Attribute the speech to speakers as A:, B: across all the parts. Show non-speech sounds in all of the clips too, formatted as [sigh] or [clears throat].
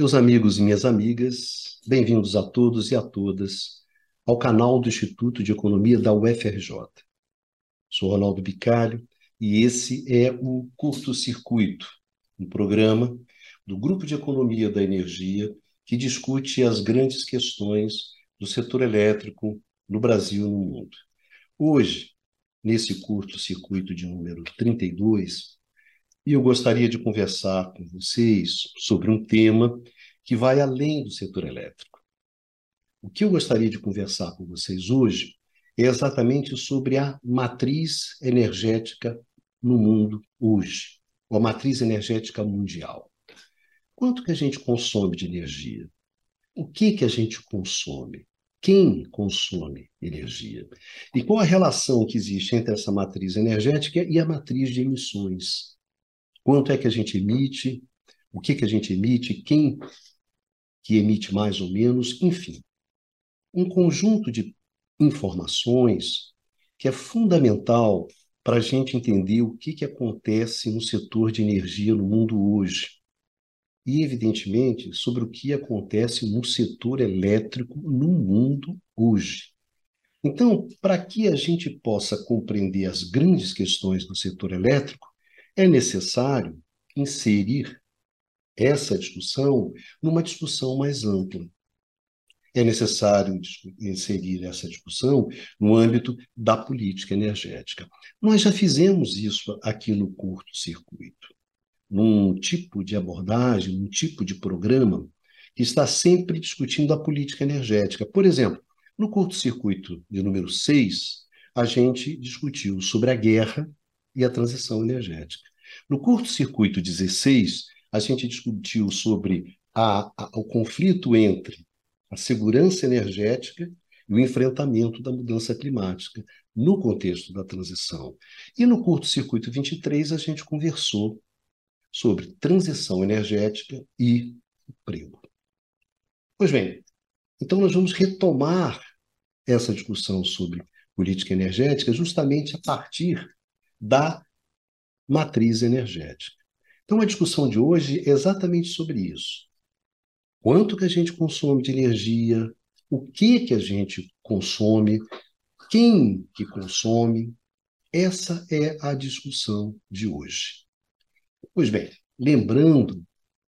A: Meus amigos e minhas amigas, bem-vindos a todos e a todas ao canal do Instituto de Economia da UFRJ. Sou Ronaldo Bicalho e esse é o Curto Circuito, um programa do Grupo de Economia da Energia que discute as grandes questões do setor elétrico no Brasil e no mundo. Hoje, nesse curto circuito de número 32, e eu gostaria de conversar com vocês sobre um tema que vai além do setor elétrico. O que eu gostaria de conversar com vocês hoje é exatamente sobre a matriz energética no mundo hoje, ou a matriz energética mundial. Quanto que a gente consome de energia? O que que a gente consome? Quem consome energia? E qual a relação que existe entre essa matriz energética e a matriz de emissões? Quanto é que a gente emite, o que, que a gente emite, quem que emite mais ou menos, enfim. Um conjunto de informações que é fundamental para a gente entender o que, que acontece no setor de energia no mundo hoje. E, evidentemente, sobre o que acontece no setor elétrico no mundo hoje. Então, para que a gente possa compreender as grandes questões do setor elétrico, é necessário inserir essa discussão numa discussão mais ampla. É necessário inserir essa discussão no âmbito da política energética. Nós já fizemos isso aqui no curto-circuito, num tipo de abordagem, num tipo de programa que está sempre discutindo a política energética. Por exemplo, no curto-circuito de número 6, a gente discutiu sobre a guerra e a transição energética. No curto-circuito 16, a gente discutiu sobre a, a, o conflito entre a segurança energética e o enfrentamento da mudança climática no contexto da transição. E no curto-circuito 23, a gente conversou sobre transição energética e emprego. Pois bem, então nós vamos retomar essa discussão sobre política energética justamente a partir da matriz energética. Então, a discussão de hoje é exatamente sobre isso. Quanto que a gente consome de energia, o que que a gente consome, quem que consome, essa é a discussão de hoje. Pois bem, lembrando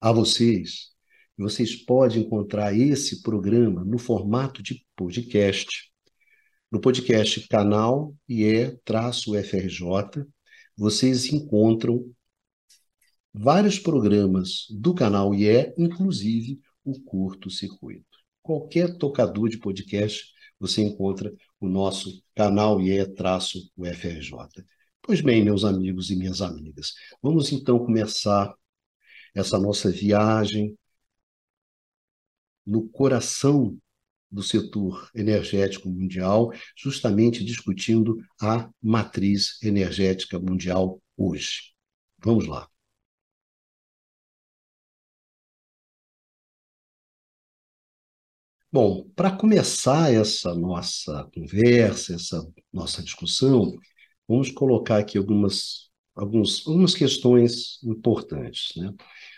A: a vocês, vocês podem encontrar esse programa no formato de podcast no podcast canal IE-FRJ, vocês encontram vários programas do canal IE, inclusive o Curto Circuito. Qualquer tocador de podcast, você encontra o nosso canal IE-UFRJ. Pois bem, meus amigos e minhas amigas, vamos então começar essa nossa viagem no coração do setor energético mundial, justamente discutindo a matriz energética mundial hoje. Vamos lá. Bom, para começar essa nossa conversa, essa nossa discussão, vamos colocar aqui algumas, alguns, algumas questões importantes. Né?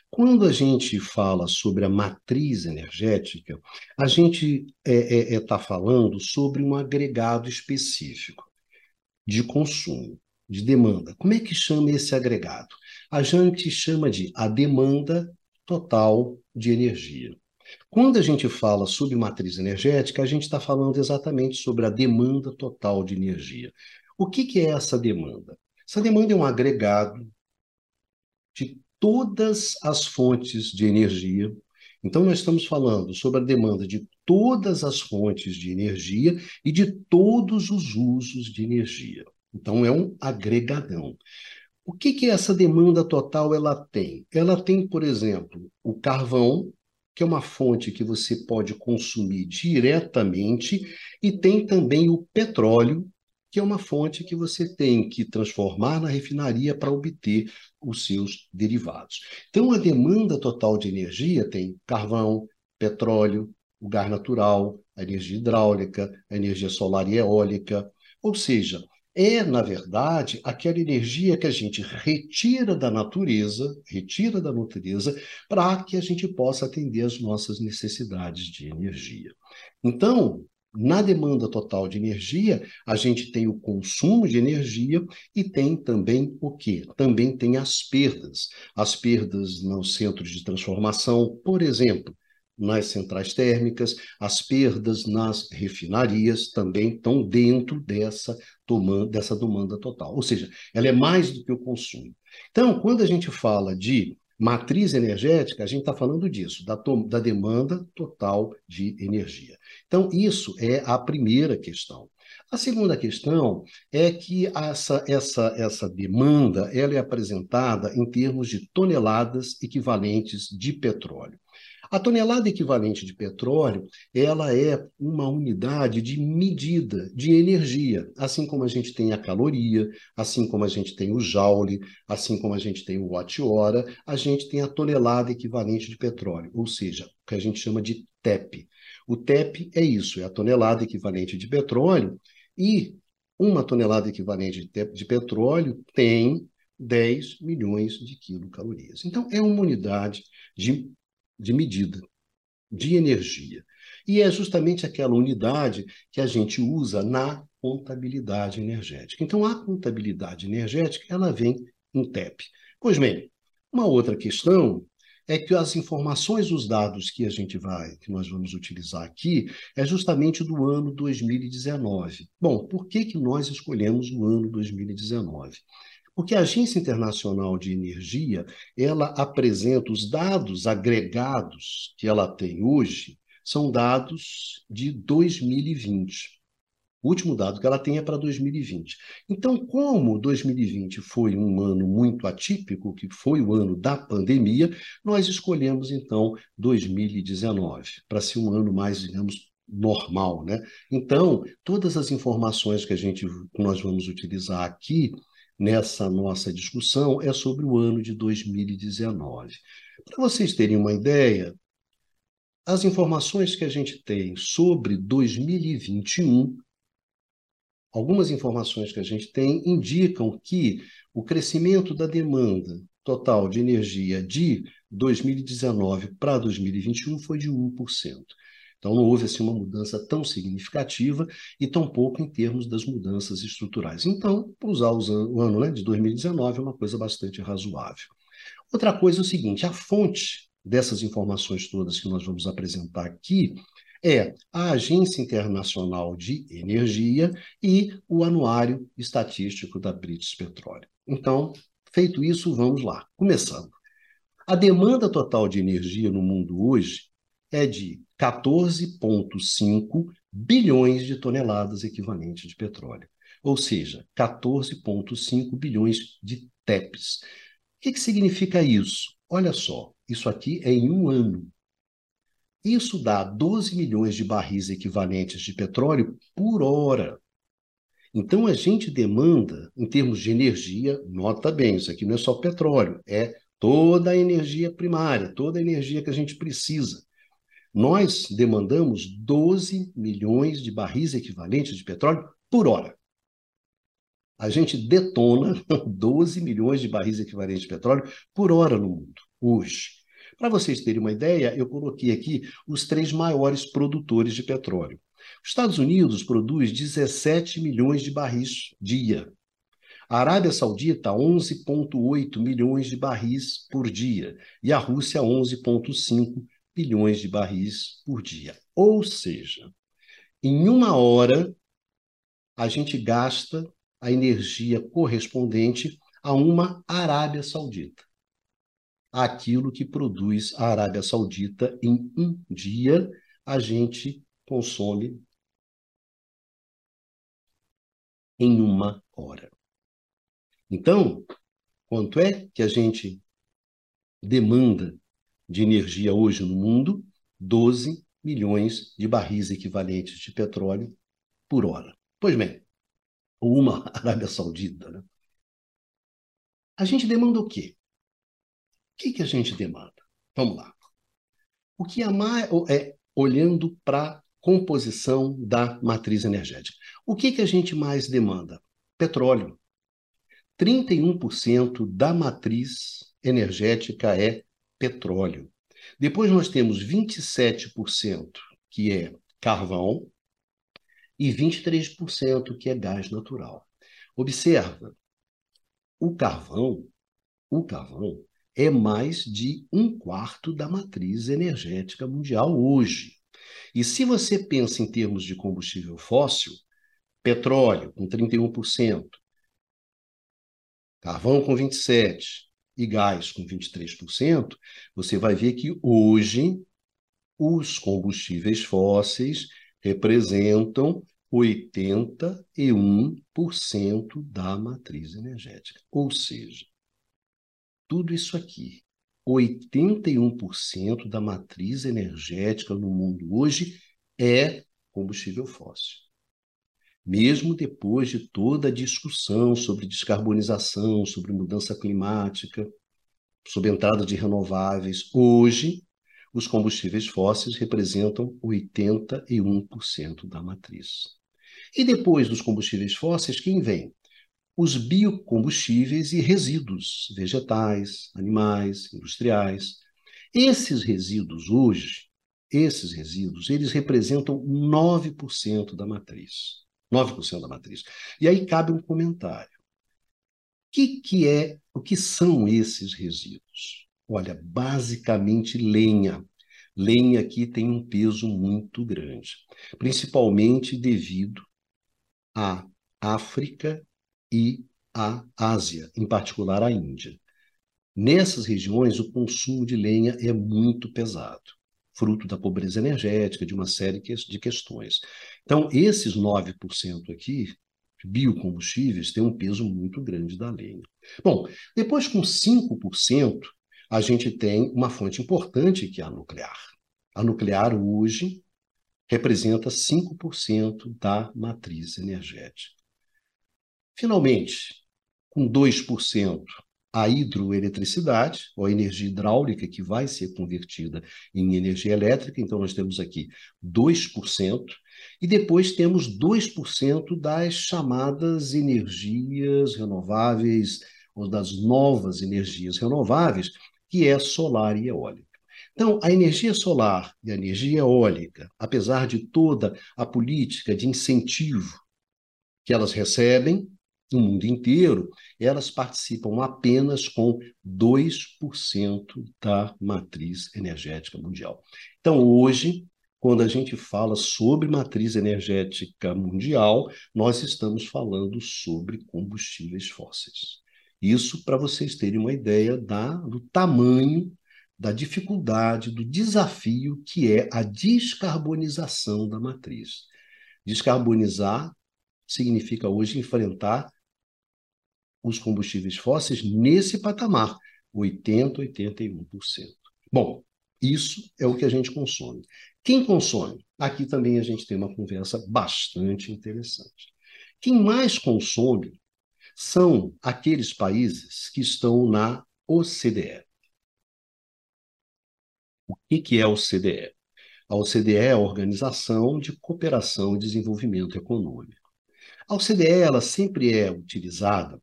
A: Quando a gente fala sobre a matriz energética, a gente está é, é, é tá falando sobre um agregado específico de consumo, de demanda. Como é que chama esse agregado? A gente chama de a demanda total de energia. Quando a gente fala sobre matriz energética, a gente está falando exatamente sobre a demanda total de energia. O que, que é essa demanda? Essa demanda é um agregado de todas as fontes de energia. Então, nós estamos falando sobre a demanda de todas as fontes de energia e de todos os usos de energia. Então, é um agregadão. O que, que essa demanda total ela tem? Ela tem, por exemplo, o carvão, que é uma fonte que você pode consumir diretamente, e tem também o petróleo, que é uma fonte que você tem que transformar na refinaria para obter os seus derivados. Então, a demanda total de energia tem carvão, petróleo, o gás natural, a energia hidráulica, a energia solar e eólica. Ou seja, é, na verdade, aquela energia que a gente retira da natureza, retira da natureza, para que a gente possa atender às nossas necessidades de energia. Então, na demanda total de energia, a gente tem o consumo de energia e tem também o quê? Também tem as perdas. As perdas nos centros de transformação, por exemplo, nas centrais térmicas, as perdas nas refinarias também estão dentro dessa demanda, dessa demanda total. Ou seja, ela é mais do que o consumo. Então, quando a gente fala de matriz energética, a gente está falando disso, da, da demanda total de energia. Então, isso é a primeira questão. A segunda questão é que essa, essa, essa demanda ela é apresentada em termos de toneladas equivalentes de petróleo. A tonelada equivalente de petróleo, ela é uma unidade de medida de energia, assim como a gente tem a caloria, assim como a gente tem o joule, assim como a gente tem o watt-hora, a gente tem a tonelada equivalente de petróleo, ou seja, o que a gente chama de TEP. O TEP é isso, é a tonelada equivalente de petróleo, e uma tonelada equivalente de, de petróleo tem 10 milhões de quilocalorias. Então, é uma unidade de de medida de energia. E é justamente aquela unidade que a gente usa na contabilidade energética. Então, a contabilidade energética, ela vem em TEP. Pois bem, uma outra questão é que as informações, os dados que a gente vai, que nós vamos utilizar aqui, é justamente do ano 2019. Bom, por que, que nós escolhemos o ano 2019? Porque a Agência Internacional de Energia, ela apresenta os dados agregados que ela tem hoje, são dados de 2020. O último dado que ela tem é para 2020. Então, como 2020 foi um ano muito atípico, que foi o ano da pandemia, nós escolhemos então 2019 para ser um ano mais, digamos, normal, né? Então, todas as informações que a gente que nós vamos utilizar aqui nessa nossa discussão é sobre o ano de 2019. Para vocês terem uma ideia, as informações que a gente tem sobre 2021, algumas informações que a gente tem indicam que o crescimento da demanda total de energia de 2019 para 2021 foi de 1%. Então, não houve assim, uma mudança tão significativa e tão pouco em termos das mudanças estruturais. Então, usar o ano né, de 2019 é uma coisa bastante razoável. Outra coisa é o seguinte: a fonte dessas informações todas que nós vamos apresentar aqui é a Agência Internacional de Energia e o Anuário Estatístico da British Petroleum. Então, feito isso, vamos lá. Começando. A demanda total de energia no mundo hoje é de 14,5 bilhões de toneladas equivalentes de petróleo. Ou seja, 14,5 bilhões de TEPs. O que, que significa isso? Olha só, isso aqui é em um ano. Isso dá 12 milhões de barris equivalentes de petróleo por hora. Então, a gente demanda, em termos de energia, nota bem, isso aqui não é só petróleo, é toda a energia primária, toda a energia que a gente precisa. Nós demandamos 12 milhões de barris equivalentes de petróleo por hora. A gente detona [laughs] 12 milhões de barris equivalentes de petróleo por hora no mundo, hoje. Para vocês terem uma ideia, eu coloquei aqui os três maiores produtores de petróleo. Os Estados Unidos produz 17 milhões de barris dia. A Arábia Saudita, 11,8 milhões de barris por dia. E a Rússia, 11,5 bilhões de barris por dia. Ou seja, em uma hora, a gente gasta a energia correspondente a uma Arábia Saudita. Aquilo que produz a Arábia Saudita em um dia, a gente consome em uma hora. Então, quanto é que a gente demanda de energia hoje no mundo, 12 milhões de barris equivalentes de petróleo por hora. Pois bem, uma [laughs] Arábia Saudita. Né? A gente demanda o quê? O que, que a gente demanda? Vamos lá. O que é, mais, é olhando para a composição da matriz energética. O que, que a gente mais demanda? petróleo. 31% da matriz energética é petróleo. Depois nós temos 27% que é carvão e 23% que é gás natural. Observa, o carvão, o carvão é mais de um quarto da matriz energética mundial hoje. E se você pensa em termos de combustível fóssil, petróleo com 31%, carvão com 27% e gás com 23%, você vai ver que hoje os combustíveis fósseis representam 81% da matriz energética. Ou seja, tudo isso aqui, 81% da matriz energética no mundo hoje é combustível fóssil. Mesmo depois de toda a discussão sobre descarbonização, sobre mudança climática, sobre entrada de renováveis, hoje os combustíveis fósseis representam 81% da matriz. E depois dos combustíveis fósseis, quem vem? os biocombustíveis e resíduos vegetais, animais, industriais. Esses resíduos hoje, esses resíduos, eles representam 9% da matriz. 9% da matriz. E aí cabe um comentário. O que, que é, o que são esses resíduos? Olha, basicamente lenha. Lenha aqui tem um peso muito grande, principalmente devido à África e a Ásia, em particular a Índia. Nessas regiões, o consumo de lenha é muito pesado, fruto da pobreza energética, de uma série de questões. Então, esses 9% aqui, biocombustíveis, têm um peso muito grande da lenha. Bom, depois com 5%, a gente tem uma fonte importante que é a nuclear. A nuclear hoje representa 5% da matriz energética. Finalmente, com 2%, a hidroeletricidade, ou a energia hidráulica, que vai ser convertida em energia elétrica. Então, nós temos aqui 2%, e depois temos 2% das chamadas energias renováveis, ou das novas energias renováveis, que é solar e eólica. Então, a energia solar e a energia eólica, apesar de toda a política de incentivo que elas recebem, no mundo inteiro, elas participam apenas com 2% da matriz energética mundial. Então, hoje, quando a gente fala sobre matriz energética mundial, nós estamos falando sobre combustíveis fósseis. Isso para vocês terem uma ideia da, do tamanho, da dificuldade, do desafio que é a descarbonização da matriz. Descarbonizar significa hoje enfrentar os combustíveis fósseis nesse patamar, 80%, 81%. Bom, isso é o que a gente consome. Quem consome? Aqui também a gente tem uma conversa bastante interessante. Quem mais consome são aqueles países que estão na OCDE. O que é a OCDE? A OCDE é a Organização de Cooperação e Desenvolvimento Econômico. A OCDE ela sempre é utilizada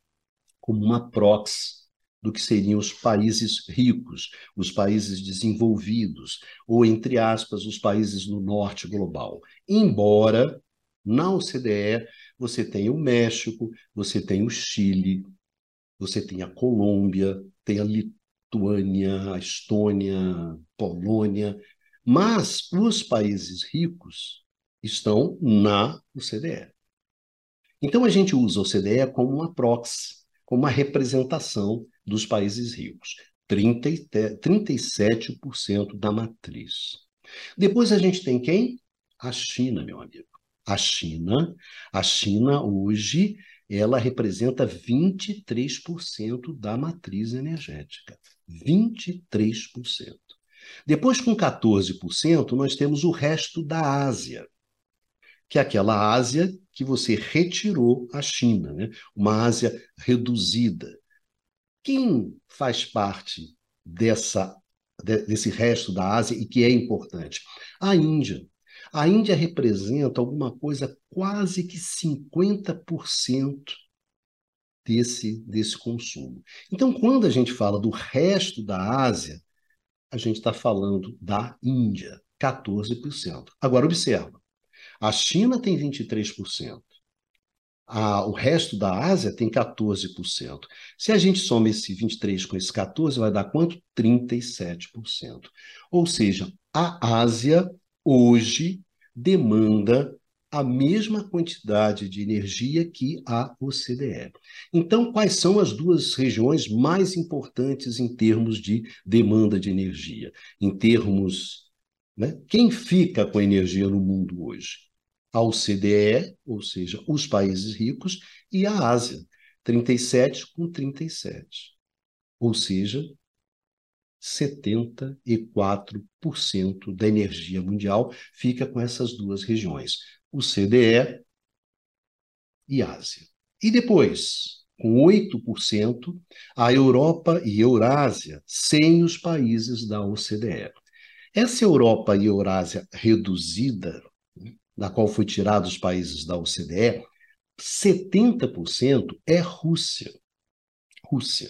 A: como uma proxy do que seriam os países ricos, os países desenvolvidos, ou, entre aspas, os países no norte global. Embora na OCDE você tenha o México, você tem o Chile, você tem a Colômbia, tem a Lituânia, a Estônia, Polônia, mas os países ricos estão na OCDE. Então a gente usa a OCDE como uma proxy como uma representação dos países ricos. 30, 37% da matriz. Depois a gente tem quem? A China, meu amigo. A China, a China hoje, ela representa 23% da matriz energética. 23%. Depois, com 14%, nós temos o resto da Ásia que é aquela Ásia que você retirou a China, né? uma Ásia reduzida. Quem faz parte dessa, desse resto da Ásia e que é importante? A Índia. A Índia representa alguma coisa quase que 50% desse, desse consumo. Então, quando a gente fala do resto da Ásia, a gente está falando da Índia, 14%. Agora, observa, a China tem 23%. A, o resto da Ásia tem 14%. Se a gente soma esse 23 com esse 14, vai dar quanto? 37%. Ou seja, a Ásia hoje demanda a mesma quantidade de energia que a OCDE. Então, quais são as duas regiões mais importantes em termos de demanda de energia? Em termos. Né? Quem fica com a energia no mundo hoje? A OCDE, ou seja, os países ricos, e a Ásia, 37 com 37. Ou seja, 74% da energia mundial fica com essas duas regiões o CDE e Ásia. E depois, com 8%, a Europa e Eurásia, sem os países da OCDE. Essa Europa e Eurásia reduzida, da qual foi tirado os países da OCDE, 70% é Rússia. Rússia.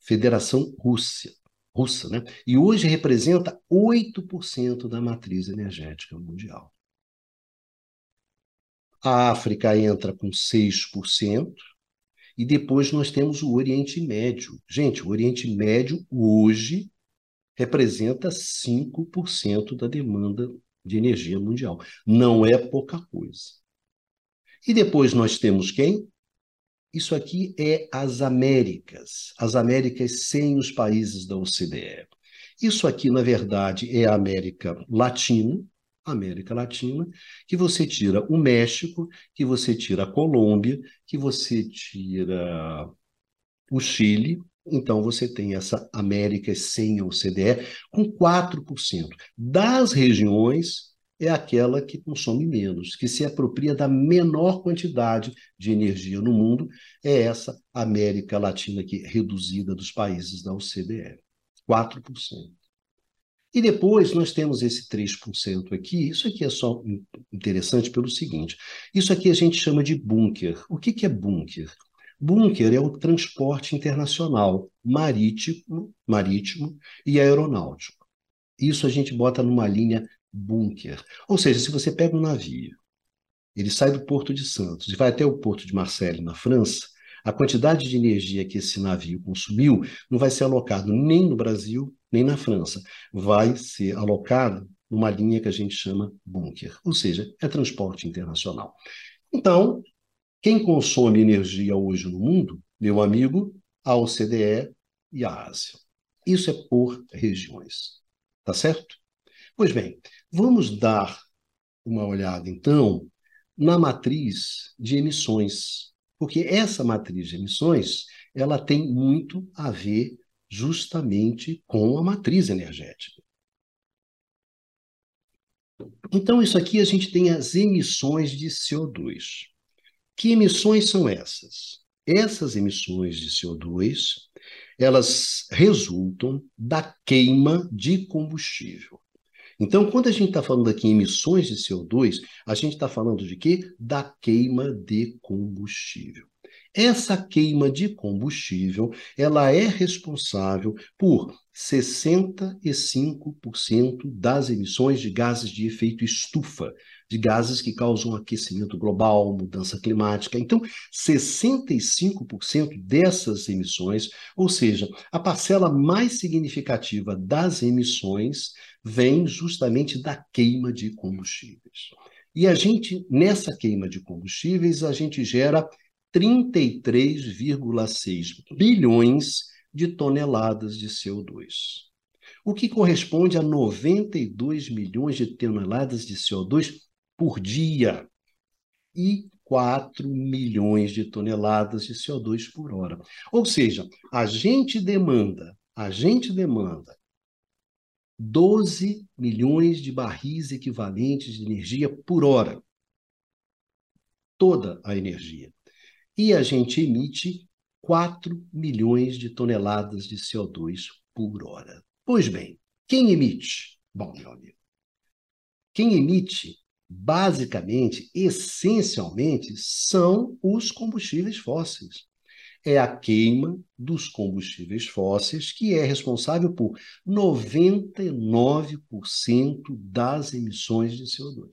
A: Federação Rússia. Russa, né? E hoje representa 8% da matriz energética mundial. A África entra com 6%, e depois nós temos o Oriente Médio. Gente, o Oriente Médio hoje representa 5% da demanda de energia mundial. Não é pouca coisa. E depois nós temos quem? Isso aqui é as Américas, as Américas sem os países da OCDE. Isso aqui, na verdade, é a América Latina, América Latina, que você tira o México, que você tira a Colômbia, que você tira o Chile, então você tem essa América sem OCDE com 4%. Das regiões, é aquela que consome menos, que se apropria da menor quantidade de energia no mundo, é essa América Latina aqui, reduzida dos países da OCDE. 4%. E depois nós temos esse 3% aqui. Isso aqui é só interessante pelo seguinte: isso aqui a gente chama de bunker. O que, que é bunker? Bunker é o transporte internacional marítimo, marítimo e aeronáutico. Isso a gente bota numa linha bunker. Ou seja, se você pega um navio, ele sai do Porto de Santos e vai até o Porto de Marseille, na França, a quantidade de energia que esse navio consumiu não vai ser alocado nem no Brasil, nem na França. Vai ser alocado numa linha que a gente chama bunker, ou seja, é transporte internacional. Então, quem consome energia hoje no mundo, meu amigo, a OCDE e a Ásia. Isso é por regiões. Tá certo? Pois bem, vamos dar uma olhada então na matriz de emissões porque essa matriz de emissões, ela tem muito a ver justamente com a matriz energética. Então, isso aqui a gente tem as emissões de CO2. Que emissões são essas? Essas emissões de CO2, elas resultam da queima de combustível. Então, quando a gente está falando aqui em emissões de CO2, a gente está falando de quê? Da queima de combustível. Essa queima de combustível, ela é responsável por 65% das emissões de gases de efeito estufa, de gases que causam aquecimento global, mudança climática. Então, 65% dessas emissões, ou seja, a parcela mais significativa das emissões, vem justamente da queima de combustíveis. E a gente, nessa queima de combustíveis, a gente gera 33,6 bilhões de toneladas de CO2, o que corresponde a 92 milhões de toneladas de CO2 por dia e 4 milhões de toneladas de CO2 por hora. Ou seja, a gente demanda, a gente demanda 12 milhões de barris equivalentes de energia por hora. Toda a energia. E a gente emite 4 milhões de toneladas de CO2 por hora. Pois bem, quem emite? Bom, meu amigo, quem emite, basicamente, essencialmente, são os combustíveis fósseis. é a queima dos combustíveis fósseis, que é responsável por 99% das emissões de CO2.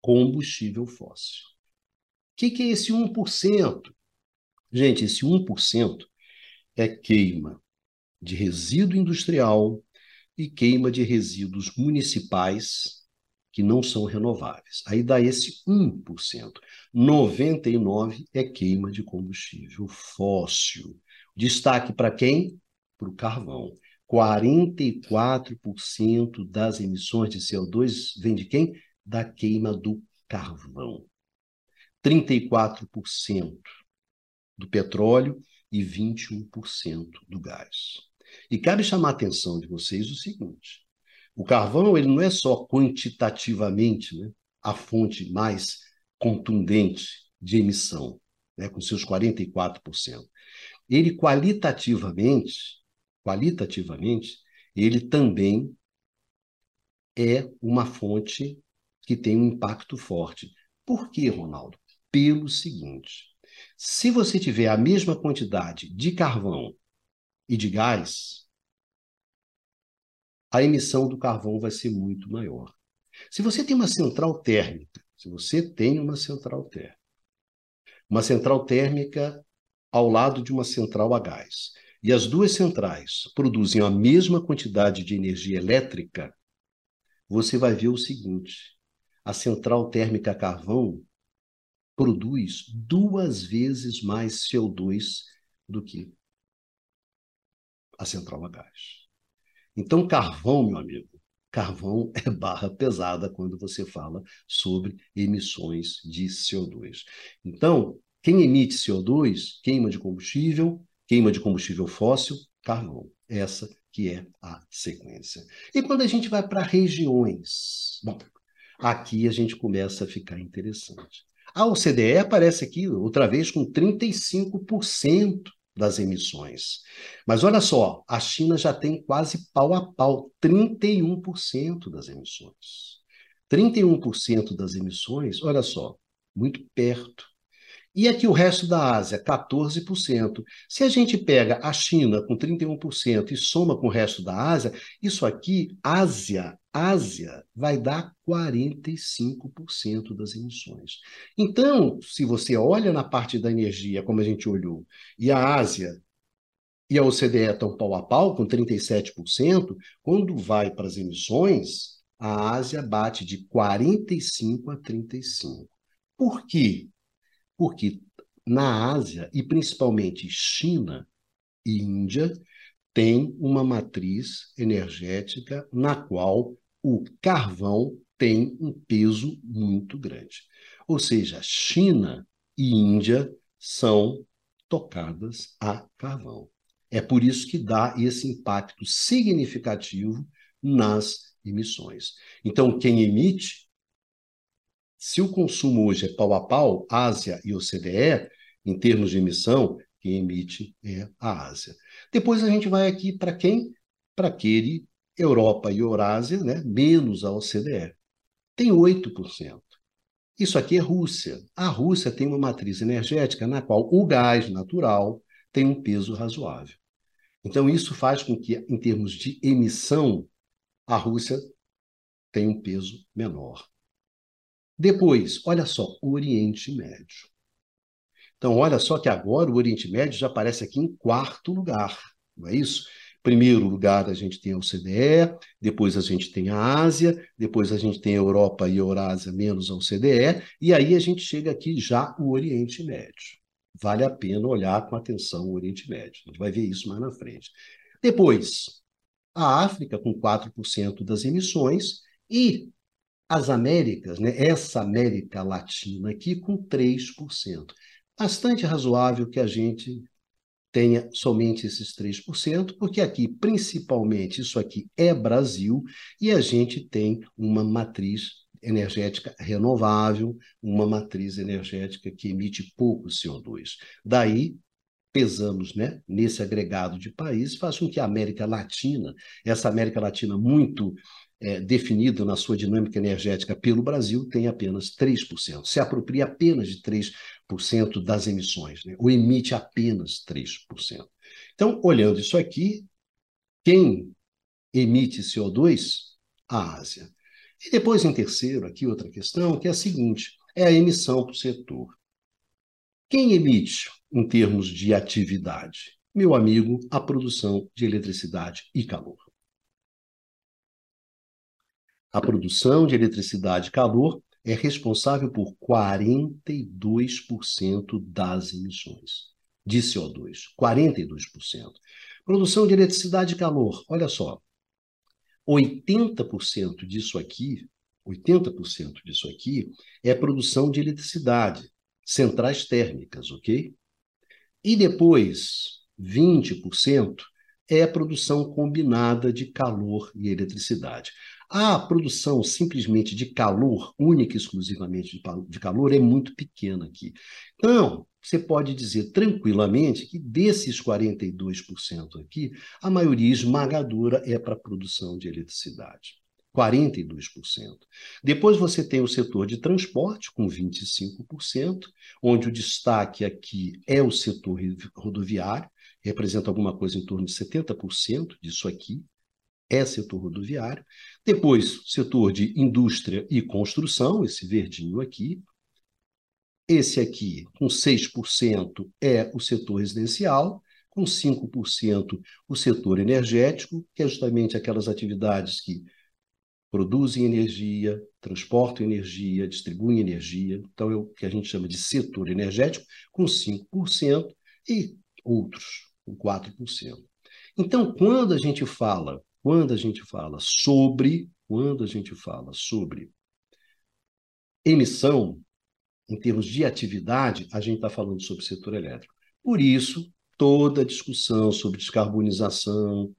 A: Combustível fóssil. O que, que é esse 1%? Gente, esse 1% é queima de resíduo industrial e queima de resíduos municipais que não são renováveis. Aí dá esse 1%. 99% é queima de combustível fóssil. Destaque para quem? Para o carvão. 44% das emissões de CO2 vem de quem? Da queima do carvão. 34% do petróleo e 21% do gás. E cabe chamar a atenção de vocês o seguinte: o carvão ele não é só quantitativamente né, a fonte mais contundente de emissão, né, com seus 44%. Ele qualitativamente, qualitativamente, ele também é uma fonte que tem um impacto forte. Por quê, Ronaldo? Pelo seguinte: se você tiver a mesma quantidade de carvão e de gás, a emissão do carvão vai ser muito maior. Se você tem uma central térmica, se você tem uma central térmica, uma central térmica ao lado de uma central a gás, e as duas centrais produzem a mesma quantidade de energia elétrica, você vai ver o seguinte: a central térmica a carvão produz duas vezes mais CO2 do que a central a gás. Então, carvão, meu amigo, carvão [laughs] é barra pesada quando você fala sobre emissões de CO2. Então, quem emite CO2, queima de combustível, queima de combustível fóssil, carvão. Essa que é a sequência. E quando a gente vai para regiões, bom, aqui a gente começa a ficar interessante. A OCDE aparece aqui outra vez com 35% das emissões. Mas olha só, a China já tem quase pau a pau, 31% das emissões. 31% das emissões, olha só, muito perto e aqui o resto da Ásia, 14%. Se a gente pega a China com 31% e soma com o resto da Ásia, isso aqui, Ásia, Ásia, vai dar 45% das emissões. Então, se você olha na parte da energia, como a gente olhou, e a Ásia e a OCDE estão pau a pau, com 37%, quando vai para as emissões, a Ásia bate de 45% a 35%. Por quê? Porque na Ásia, e principalmente China e Índia, tem uma matriz energética na qual o carvão tem um peso muito grande. Ou seja, China e Índia são tocadas a carvão. É por isso que dá esse impacto significativo nas emissões. Então, quem emite se o consumo hoje é pau a pau, Ásia e OCDE, em termos de emissão, quem emite é a Ásia. Depois a gente vai aqui para quem? Para aquele Europa e Eurásia, né? menos a OCDE. Tem 8%. Isso aqui é Rússia. A Rússia tem uma matriz energética na qual o gás natural tem um peso razoável. Então, isso faz com que, em termos de emissão, a Rússia tenha um peso menor. Depois, olha só, Oriente Médio. Então, olha só que agora o Oriente Médio já aparece aqui em quarto lugar, não é isso? Primeiro lugar a gente tem a OCDE, depois a gente tem a Ásia, depois a gente tem a Europa e a Eurásia menos a OCDE, e aí a gente chega aqui já o Oriente Médio. Vale a pena olhar com atenção o Oriente Médio. A gente vai ver isso mais na frente. Depois, a África com 4% das emissões e as Américas, né, essa América Latina aqui, com 3%. Bastante razoável que a gente tenha somente esses 3%, porque aqui, principalmente, isso aqui é Brasil e a gente tem uma matriz energética renovável, uma matriz energética que emite pouco CO2. Daí, pesamos né, nesse agregado de países, faz com que a América Latina, essa América Latina muito é, definido na sua dinâmica energética pelo Brasil tem apenas 3%. Se apropria apenas de 3% das emissões, né? ou emite apenas 3%. Então, olhando isso aqui, quem emite CO2? A Ásia. E depois, em terceiro, aqui outra questão, que é a seguinte: é a emissão para o setor. Quem emite em termos de atividade? Meu amigo, a produção de eletricidade e calor. A produção de eletricidade e calor é responsável por 42% das emissões de CO2. 42%. Produção de eletricidade e calor, olha só. 80% disso aqui, 80% disso aqui é produção de eletricidade, centrais térmicas, ok? E depois, 20% é a produção combinada de calor e eletricidade. A produção simplesmente de calor, única e exclusivamente de calor, é muito pequena aqui. Então, você pode dizer tranquilamente que desses 42% aqui, a maioria esmagadora é para a produção de eletricidade. 42%. Depois você tem o setor de transporte, com 25%, onde o destaque aqui é o setor rodoviário, representa alguma coisa em torno de 70% disso aqui, é setor rodoviário. Depois, setor de indústria e construção, esse verdinho aqui. Esse aqui, com 6%, é o setor residencial, com 5% o setor energético, que é justamente aquelas atividades que produzem energia, transportam energia, distribuem energia. Então, é o que a gente chama de setor energético, com 5%, e outros, com 4%. Então, quando a gente fala quando a gente fala sobre, quando a gente fala sobre emissão, em termos de atividade, a gente está falando sobre o setor elétrico. Por isso, toda a discussão sobre descarbonização,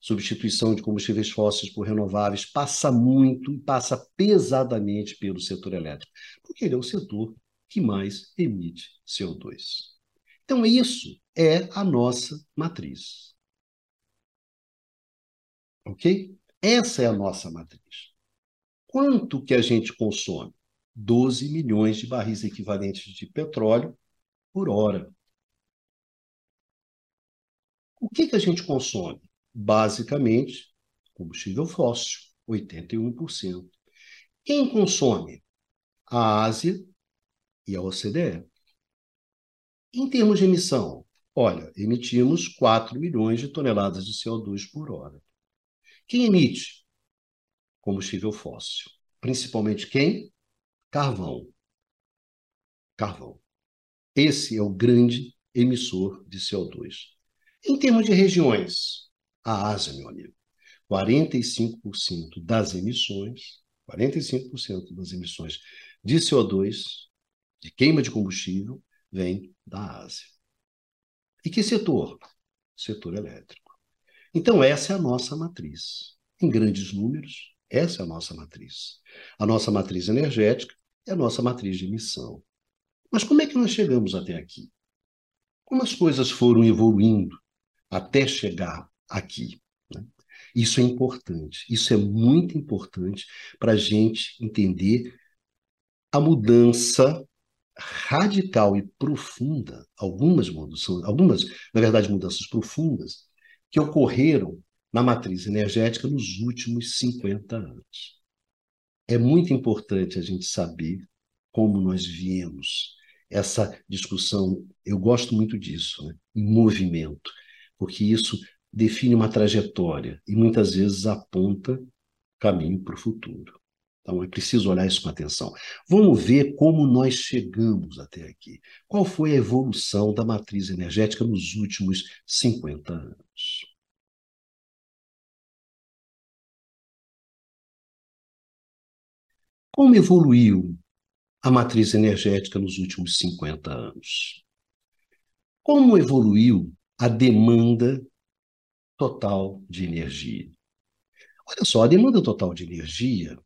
A: substituição de combustíveis fósseis por renováveis, passa muito e passa pesadamente pelo setor elétrico, porque ele é o setor que mais emite CO2. Então, isso é a nossa matriz. Ok? Essa é a nossa matriz. Quanto que a gente consome? 12 milhões de barris equivalentes de petróleo por hora. O que, que a gente consome? Basicamente, combustível fóssil, 81%. Quem consome? A Ásia e a OCDE. Em termos de emissão, olha, emitimos 4 milhões de toneladas de CO2 por hora. Quem emite? Combustível fóssil. Principalmente quem? Carvão. Carvão. Esse é o grande emissor de CO2. Em termos de regiões, a Ásia, meu amigo, 45% das emissões, 45% das emissões de CO2, de queima de combustível, vem da Ásia. E que setor? Setor elétrico. Então, essa é a nossa matriz. Em grandes números, essa é a nossa matriz. A nossa matriz energética é a nossa matriz de emissão. Mas como é que nós chegamos até aqui? Como as coisas foram evoluindo até chegar aqui? Né? Isso é importante, isso é muito importante para a gente entender a mudança radical e profunda, algumas mudanças, algumas, na verdade, mudanças profundas, que ocorreram na matriz energética nos últimos 50 anos. É muito importante a gente saber como nós viemos essa discussão, eu gosto muito disso, né? em movimento, porque isso define uma trajetória e muitas vezes aponta caminho para o futuro. Então é preciso olhar isso com atenção. Vamos ver como nós chegamos até aqui. Qual foi a evolução da matriz energética nos últimos 50 anos? Como evoluiu a matriz energética nos últimos 50 anos? Como evoluiu a demanda total de energia? Olha só, a demanda total de energia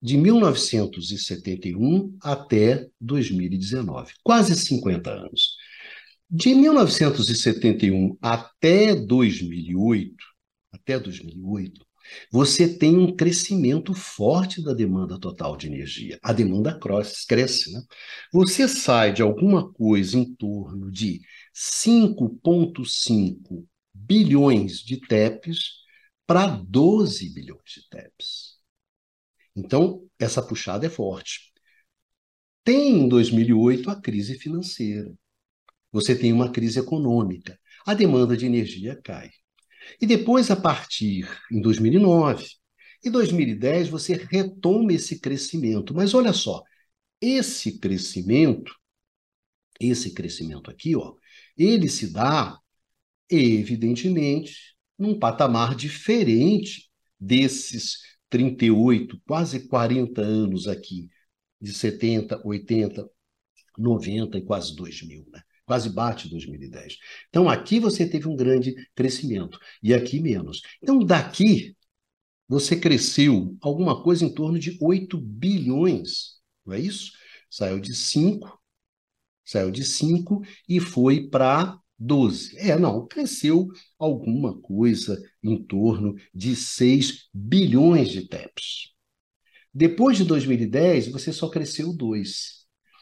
A: de 1971 até 2019, quase 50 anos. De 1971 até 2008, até 2008, você tem um crescimento forte da demanda total de energia. A demanda cresce, né? Você sai de alguma coisa em torno de 5,5 bilhões de TEPs para 12 bilhões de TEPs. Então, essa puxada é forte. Tem em 2008 a crise financeira. Você tem uma crise econômica. A demanda de energia cai. E depois, a partir em 2009 e 2010, você retoma esse crescimento. Mas olha só, esse crescimento, esse crescimento aqui, ó, ele se dá, evidentemente, num patamar diferente desses 38, quase 40 anos aqui, de 70, 80, 90 e quase 2000, né? quase bate 2010. Então, aqui você teve um grande crescimento e aqui menos. Então, daqui, você cresceu alguma coisa em torno de 8 bilhões, não é isso? Saiu de 5, saiu de 5 e foi para 12. É, não, cresceu alguma coisa em torno de 6 bilhões de TEPs. Depois de 2010, você só cresceu 2.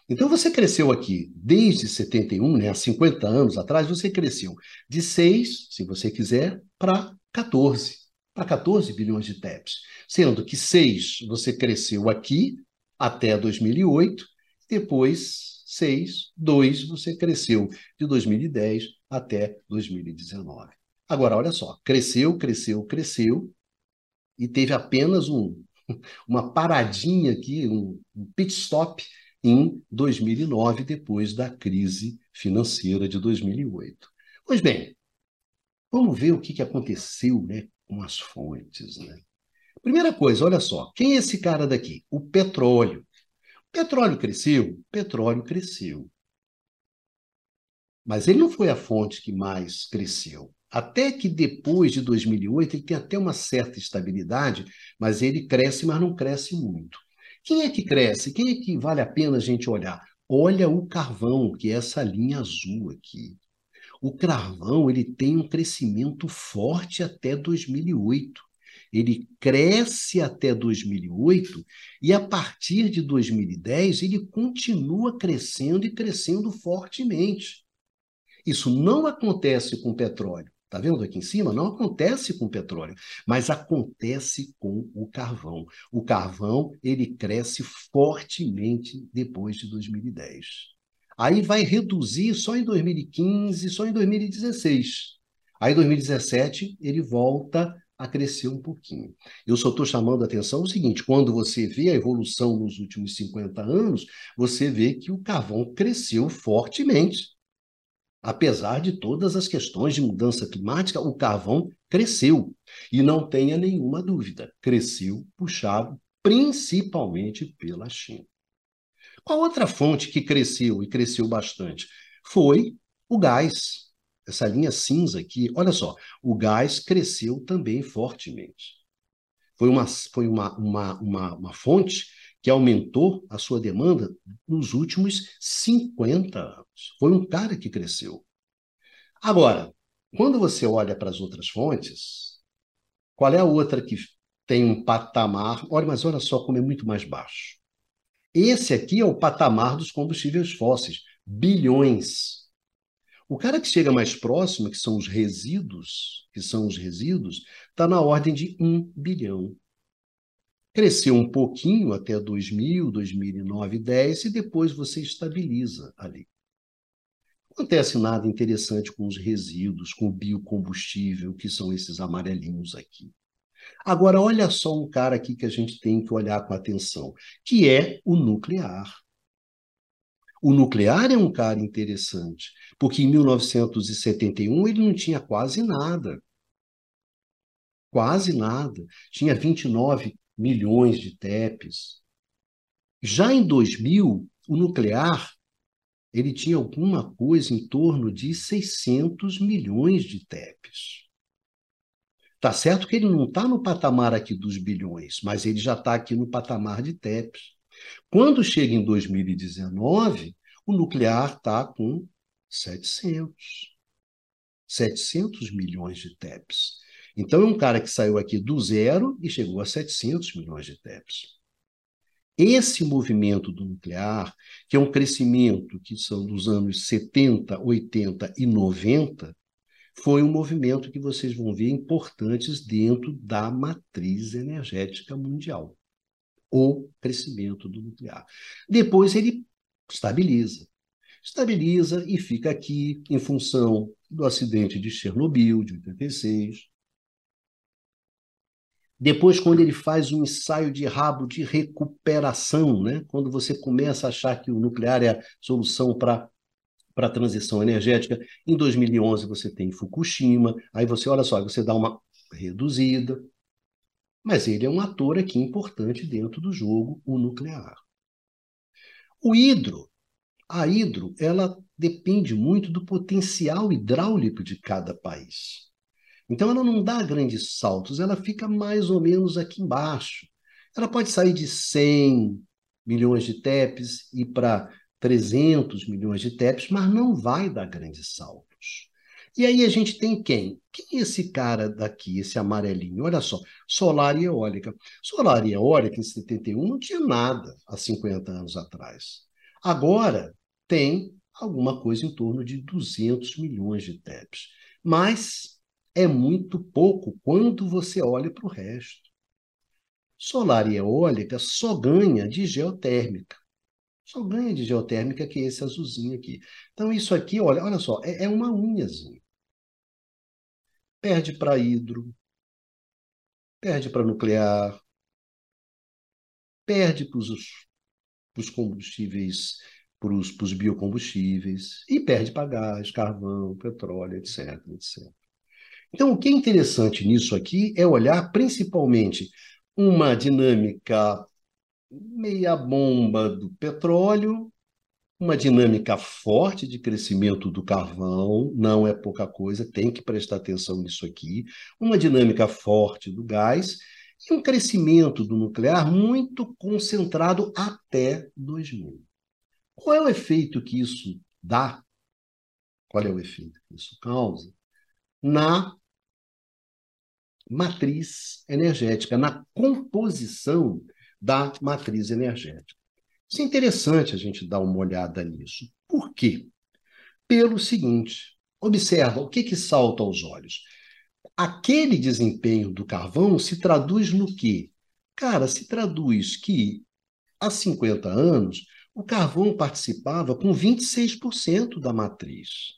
A: Então você cresceu aqui desde 71, né, há 50 anos atrás, você cresceu de 6, se você quiser, para 14, para 14 bilhões de TEPs. Sendo que 6 você cresceu aqui até 2008, depois 6, 2 você cresceu de 2010 até 2019. Agora, olha só, cresceu, cresceu, cresceu, e teve apenas um, [laughs] uma paradinha aqui, um, pit stop em 2009, depois da crise financeira de 2008. Pois bem, vamos ver o que, que aconteceu né, com as fontes. Né? Primeira coisa, olha só, quem é esse cara daqui? O petróleo. Petróleo cresceu? Petróleo cresceu. Mas ele não foi a fonte que mais cresceu. Até que depois de 2008 ele tem até uma certa estabilidade, mas ele cresce, mas não cresce muito. Quem é que cresce? Quem é que vale a pena a gente olhar? Olha o carvão, que é essa linha azul aqui. O carvão ele tem um crescimento forte até 2008. Ele cresce até 2008 e a partir de 2010 ele continua crescendo e crescendo fortemente. Isso não acontece com o petróleo. Está vendo aqui em cima? Não acontece com o petróleo, mas acontece com o carvão. O carvão ele cresce fortemente depois de 2010. Aí vai reduzir só em 2015, só em 2016. Aí em 2017 ele volta a crescer um pouquinho. Eu só estou chamando a atenção o seguinte: quando você vê a evolução nos últimos 50 anos, você vê que o carvão cresceu fortemente. Apesar de todas as questões de mudança climática, o carvão cresceu. E não tenha nenhuma dúvida, cresceu puxado principalmente pela China. Qual outra fonte que cresceu e cresceu bastante? Foi o gás. Essa linha cinza aqui, olha só, o gás cresceu também fortemente. Foi uma, foi uma, uma, uma, uma fonte que aumentou a sua demanda nos últimos 50 anos. Foi um cara que cresceu. Agora, quando você olha para as outras fontes, qual é a outra que tem um patamar? Olha, mas olha só como é muito mais baixo. Esse aqui é o patamar dos combustíveis fósseis, bilhões. O cara que chega mais próximo, que são os resíduos, que são os resíduos, está na ordem de um bilhão. Cresceu um pouquinho até 2000, 2009, 10 e depois você estabiliza ali. Não acontece nada interessante com os resíduos, com o biocombustível, que são esses amarelinhos aqui. Agora, olha só um cara aqui que a gente tem que olhar com atenção, que é o nuclear. O nuclear é um cara interessante, porque em 1971 ele não tinha quase nada. Quase nada. Tinha 29 milhões de TEPs. Já em 2000, o nuclear ele tinha alguma coisa em torno de 600 milhões de TEPs. Tá certo que ele não está no patamar aqui dos bilhões, mas ele já está aqui no patamar de TEPs. Quando chega em 2019, o nuclear está com 700. 700 milhões de TEPs. Então, é um cara que saiu aqui do zero e chegou a 700 milhões de TEPs. Esse movimento do nuclear, que é um crescimento que são dos anos 70, 80 e 90, foi um movimento que vocês vão ver importantes dentro da matriz energética mundial, o crescimento do nuclear. Depois ele estabiliza. Estabiliza e fica aqui em função do acidente de Chernobyl, de 86, depois, quando ele faz um ensaio de rabo de recuperação, né? quando você começa a achar que o nuclear é a solução para para a transição energética. Em 2011 você tem Fukushima, aí você, olha só, você dá uma reduzida, mas ele é um ator aqui importante dentro do jogo, o nuclear. O hidro, a hidro, ela depende muito do potencial hidráulico de cada país. Então ela não dá grandes saltos, ela fica mais ou menos aqui embaixo. Ela pode sair de 100 milhões de TEPs e para 300 milhões de TEPs, mas não vai dar grandes saltos. E aí a gente tem quem? Quem é esse cara daqui, esse amarelinho? Olha só, solar e eólica. Solar e eólica em 71 não tinha nada há 50 anos atrás. Agora tem alguma coisa em torno de 200 milhões de TEPs. Mas é muito pouco quando você olha para o resto. Solar e eólica só ganha de geotérmica. Só ganha de geotérmica que é esse azulzinho aqui. Então, isso aqui, olha, olha só, é, é uma unhazinha. Perde para hidro, perde para nuclear, perde para os combustíveis, para os biocombustíveis, e perde para gás, carvão, petróleo, etc, etc. Então, o que é interessante nisso aqui é olhar principalmente uma dinâmica meia bomba do petróleo, uma dinâmica forte de crescimento do carvão, não é pouca coisa, tem que prestar atenção nisso aqui, uma dinâmica forte do gás e um crescimento do nuclear muito concentrado até 2000. Qual é o efeito que isso dá? Qual é o efeito que isso causa? Na matriz energética, na composição da matriz energética. Isso é interessante a gente dar uma olhada nisso. Por quê? Pelo seguinte, observa o que, que salta aos olhos. Aquele desempenho do carvão se traduz no quê? Cara, se traduz que há 50 anos o carvão participava com 26% da matriz.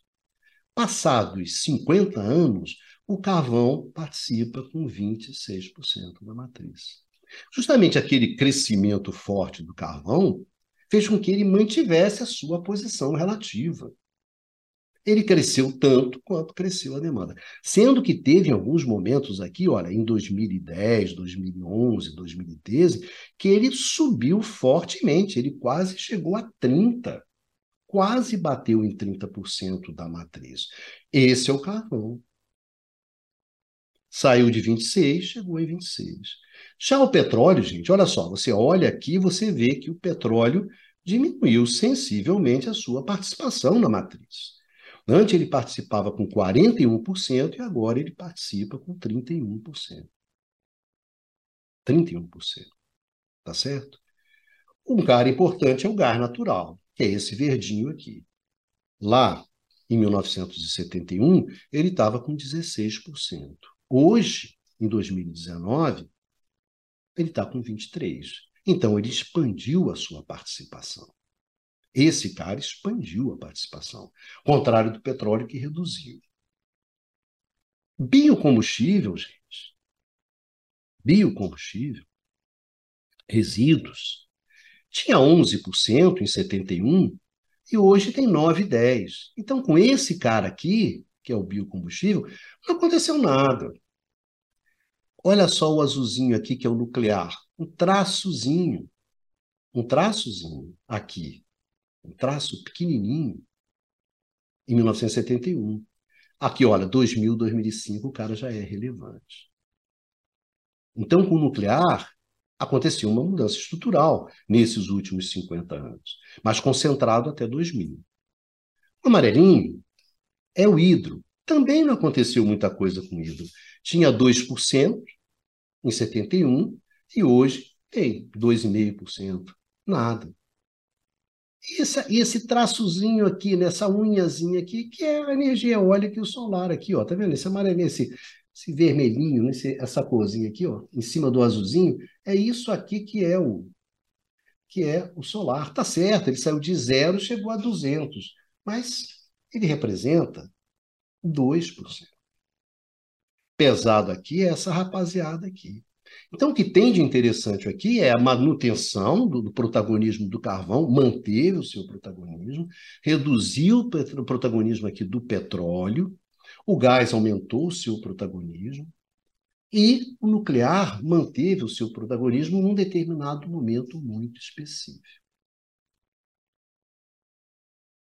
A: Passados 50 anos, o carvão participa com 26% da matriz. Justamente aquele crescimento forte do carvão fez com que ele mantivesse a sua posição relativa. Ele cresceu tanto quanto cresceu a demanda. Sendo que teve alguns momentos aqui, olha, em 2010, 2011, 2013, que ele subiu fortemente, ele quase chegou a 30%, quase bateu em 30% da matriz. Esse é o carvão. Saiu de 26, chegou em 26. Já o petróleo, gente, olha só, você olha aqui, você vê que o petróleo diminuiu sensivelmente a sua participação na matriz. Antes ele participava com 41% e agora ele participa com 31%. 31%. Tá certo? Um cara importante é o gás natural, que é esse verdinho aqui. Lá, em 1971, ele estava com 16%. Hoje, em 2019, ele está com 23. Então, ele expandiu a sua participação. Esse cara expandiu a participação, contrário do petróleo que reduziu. Biocombustível, gente. Biocombustível, resíduos, tinha 11% em 71 e hoje tem 9,10. Então, com esse cara aqui, que é o biocombustível, não aconteceu nada. Olha só o azulzinho aqui, que é o nuclear. Um traçozinho. Um traçozinho aqui. Um traço pequenininho. Em 1971. Aqui, olha, 2000, 2005, o cara já é relevante. Então, com o nuclear, aconteceu uma mudança estrutural nesses últimos 50 anos, mas concentrado até 2000. O amarelinho é o hidro. Também não aconteceu muita coisa com o hidro. Tinha 2% em 71 e hoje tem 2,5%. Nada. E esse, esse traçozinho aqui, nessa unhazinha aqui, que é a energia eólica e o solar aqui, ó. Tá vendo? Esse amarelinho, esse, esse vermelhinho, esse, essa corzinha aqui, ó, em cima do azulzinho, é isso aqui que é o que é o solar. Tá certo, ele saiu de zero, chegou a 200, mas ele representa 2%. Pesado aqui é essa rapaziada aqui. Então, o que tem de interessante aqui é a manutenção do, do protagonismo do carvão, manteve o seu protagonismo, reduziu o protagonismo aqui do petróleo, o gás aumentou o seu protagonismo, e o nuclear manteve o seu protagonismo num determinado momento muito específico.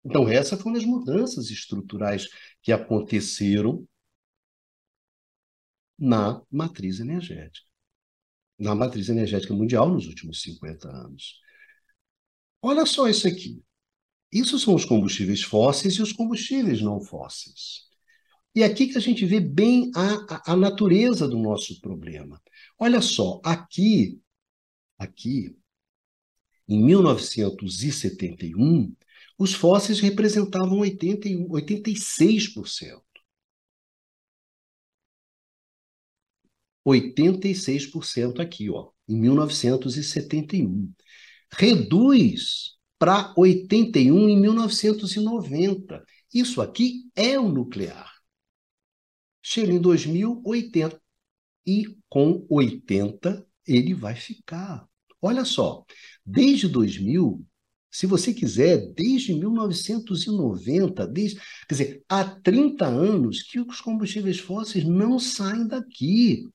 A: Então, essas foram as mudanças estruturais que aconteceram na matriz energética na matriz energética mundial nos últimos 50 anos. Olha só isso aqui. Isso são os combustíveis fósseis e os combustíveis não fósseis. E aqui que a gente vê bem a, a, a natureza do nosso problema. Olha só, aqui, aqui, em 1971, os fósseis representavam 81, 86%. 86% aqui, ó, em 1971. Reduz para 81 em 1990. Isso aqui é o nuclear. Chega em 2080 e com 80 ele vai ficar. Olha só, desde 2000, se você quiser, desde 1990, desde, quer dizer, há 30 anos que os combustíveis fósseis não saem daqui.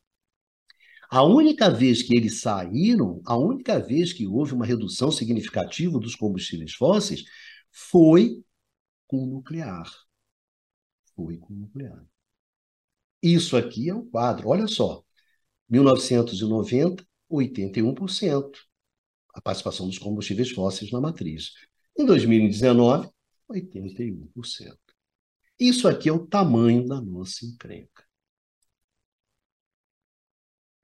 A: A única vez que eles saíram, a única vez que houve uma redução significativa dos combustíveis fósseis foi com o nuclear. Foi com o nuclear. Isso aqui é um quadro. Olha só. 1990, 81%. A participação dos combustíveis fósseis na matriz. Em 2019, 81%. Isso aqui é o tamanho da nossa encrenca.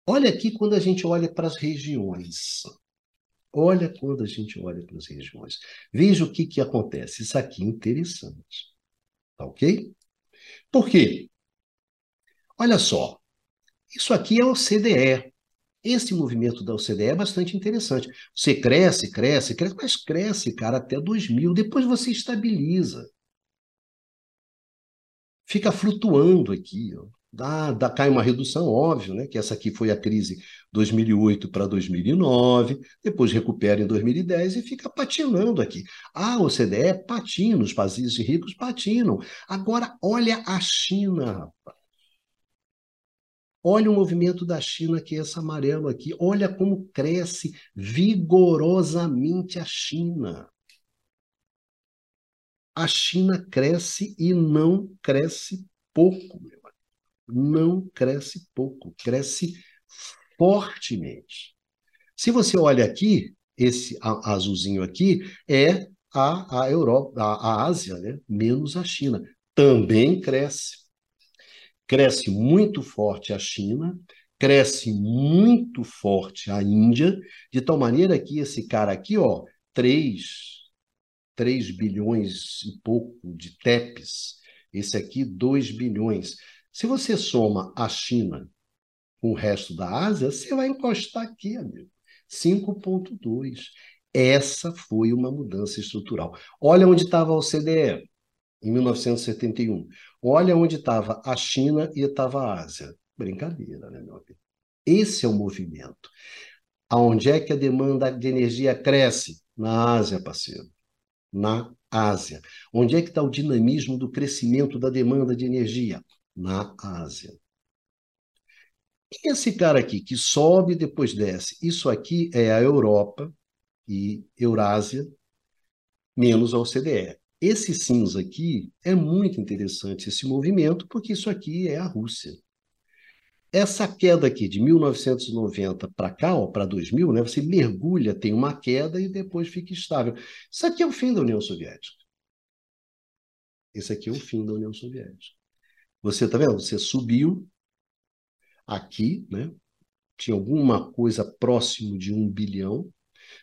A: Olha aqui quando a gente olha para as regiões. Olha quando a gente olha para as regiões. Veja o que, que acontece. Isso aqui é interessante. Tá ok? Por quê? Olha só. Isso aqui é o CDE. Esse movimento da OCDE é bastante interessante. Você cresce, cresce, cresce, mas cresce, cara, até 2000. Depois você estabiliza. Fica flutuando aqui. Ó dá, dá, cai uma redução, óbvio, né? que essa aqui foi a crise 2008 para 2009, depois recupera em 2010 e fica patinando aqui. A OCDE patina, os países ricos patinam. Agora, olha a China, rapaz. Olha o movimento da China, que é esse amarelo aqui. Olha como cresce vigorosamente a China. A China cresce e não cresce pouco, meu não cresce pouco, cresce fortemente. Se você olha aqui, esse azulzinho aqui é a, a Europa, a, a Ásia, né? menos a China. Também cresce. Cresce muito forte a China, cresce muito forte a Índia, de tal maneira que esse cara aqui, ó, 3, 3 bilhões e pouco de TEPs, esse aqui 2 bilhões. Se você soma a China com o resto da Ásia, você vai encostar aqui, amigo. 5,2. Essa foi uma mudança estrutural. Olha onde estava a OCDE em 1971. Olha onde estava a China e estava a Ásia. Brincadeira, né, meu amigo? Esse é o movimento. Aonde é que a demanda de energia cresce? Na Ásia, parceiro. Na Ásia. Onde é que está o dinamismo do crescimento da demanda de energia? Na Ásia. E esse cara aqui que sobe e depois desce, isso aqui é a Europa e Eurásia menos a OCDE. Esse cinza aqui é muito interessante esse movimento porque isso aqui é a Rússia. Essa queda aqui de 1990 para cá, para 2000, né, você mergulha, tem uma queda e depois fica estável. Isso aqui é o fim da União Soviética. Esse aqui é o fim da União Soviética. Você tá vendo? Você subiu aqui, né? Tinha alguma coisa próximo de um bilhão,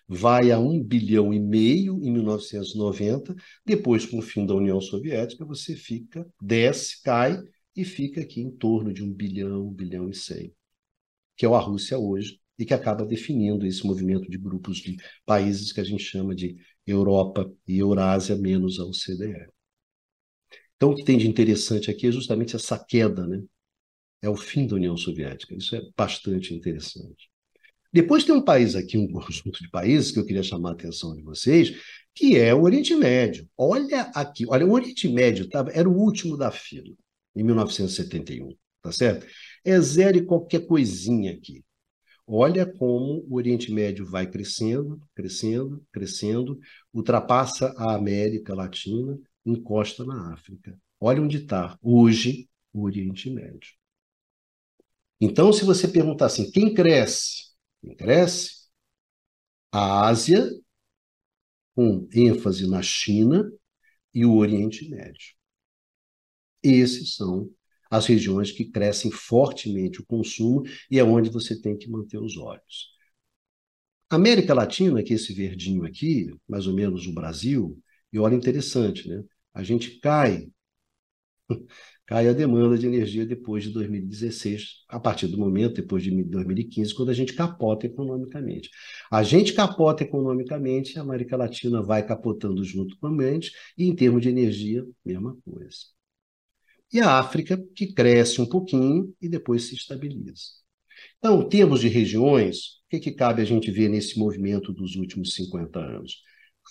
A: vai a um bilhão e meio em 1990. Depois, com o fim da União Soviética, você fica, desce, cai e fica aqui em torno de um bilhão, um bilhão e cem, que é a Rússia hoje e que acaba definindo esse movimento de grupos de países que a gente chama de Europa e Eurásia menos a OCDE. Então, o que tem de interessante aqui é justamente essa queda, né? É o fim da União Soviética. Isso é bastante interessante. Depois tem um país aqui, um [laughs] conjunto de países que eu queria chamar a atenção de vocês, que é o Oriente Médio. Olha aqui, olha, o Oriente Médio tá, era o último da fila, em 1971, tá certo? É zero e qualquer coisinha aqui. Olha como o Oriente Médio vai crescendo, crescendo, crescendo, ultrapassa a América Latina, encosta na África. Olha onde está hoje o Oriente Médio. Então, se você perguntar assim, quem cresce? Quem cresce? A Ásia, com ênfase na China e o Oriente Médio. Esses são as regiões que crescem fortemente o consumo e é onde você tem que manter os olhos. América Latina, que é esse verdinho aqui, mais ou menos o Brasil, e olha interessante, né? A gente cai, [laughs] cai a demanda de energia depois de 2016, a partir do momento, depois de 2015, quando a gente capota economicamente. A gente capota economicamente, a América Latina vai capotando junto com a mente, e em termos de energia, mesma coisa e a África, que cresce um pouquinho e depois se estabiliza. Então, em termos de regiões, o que, que cabe a gente ver nesse movimento dos últimos 50 anos?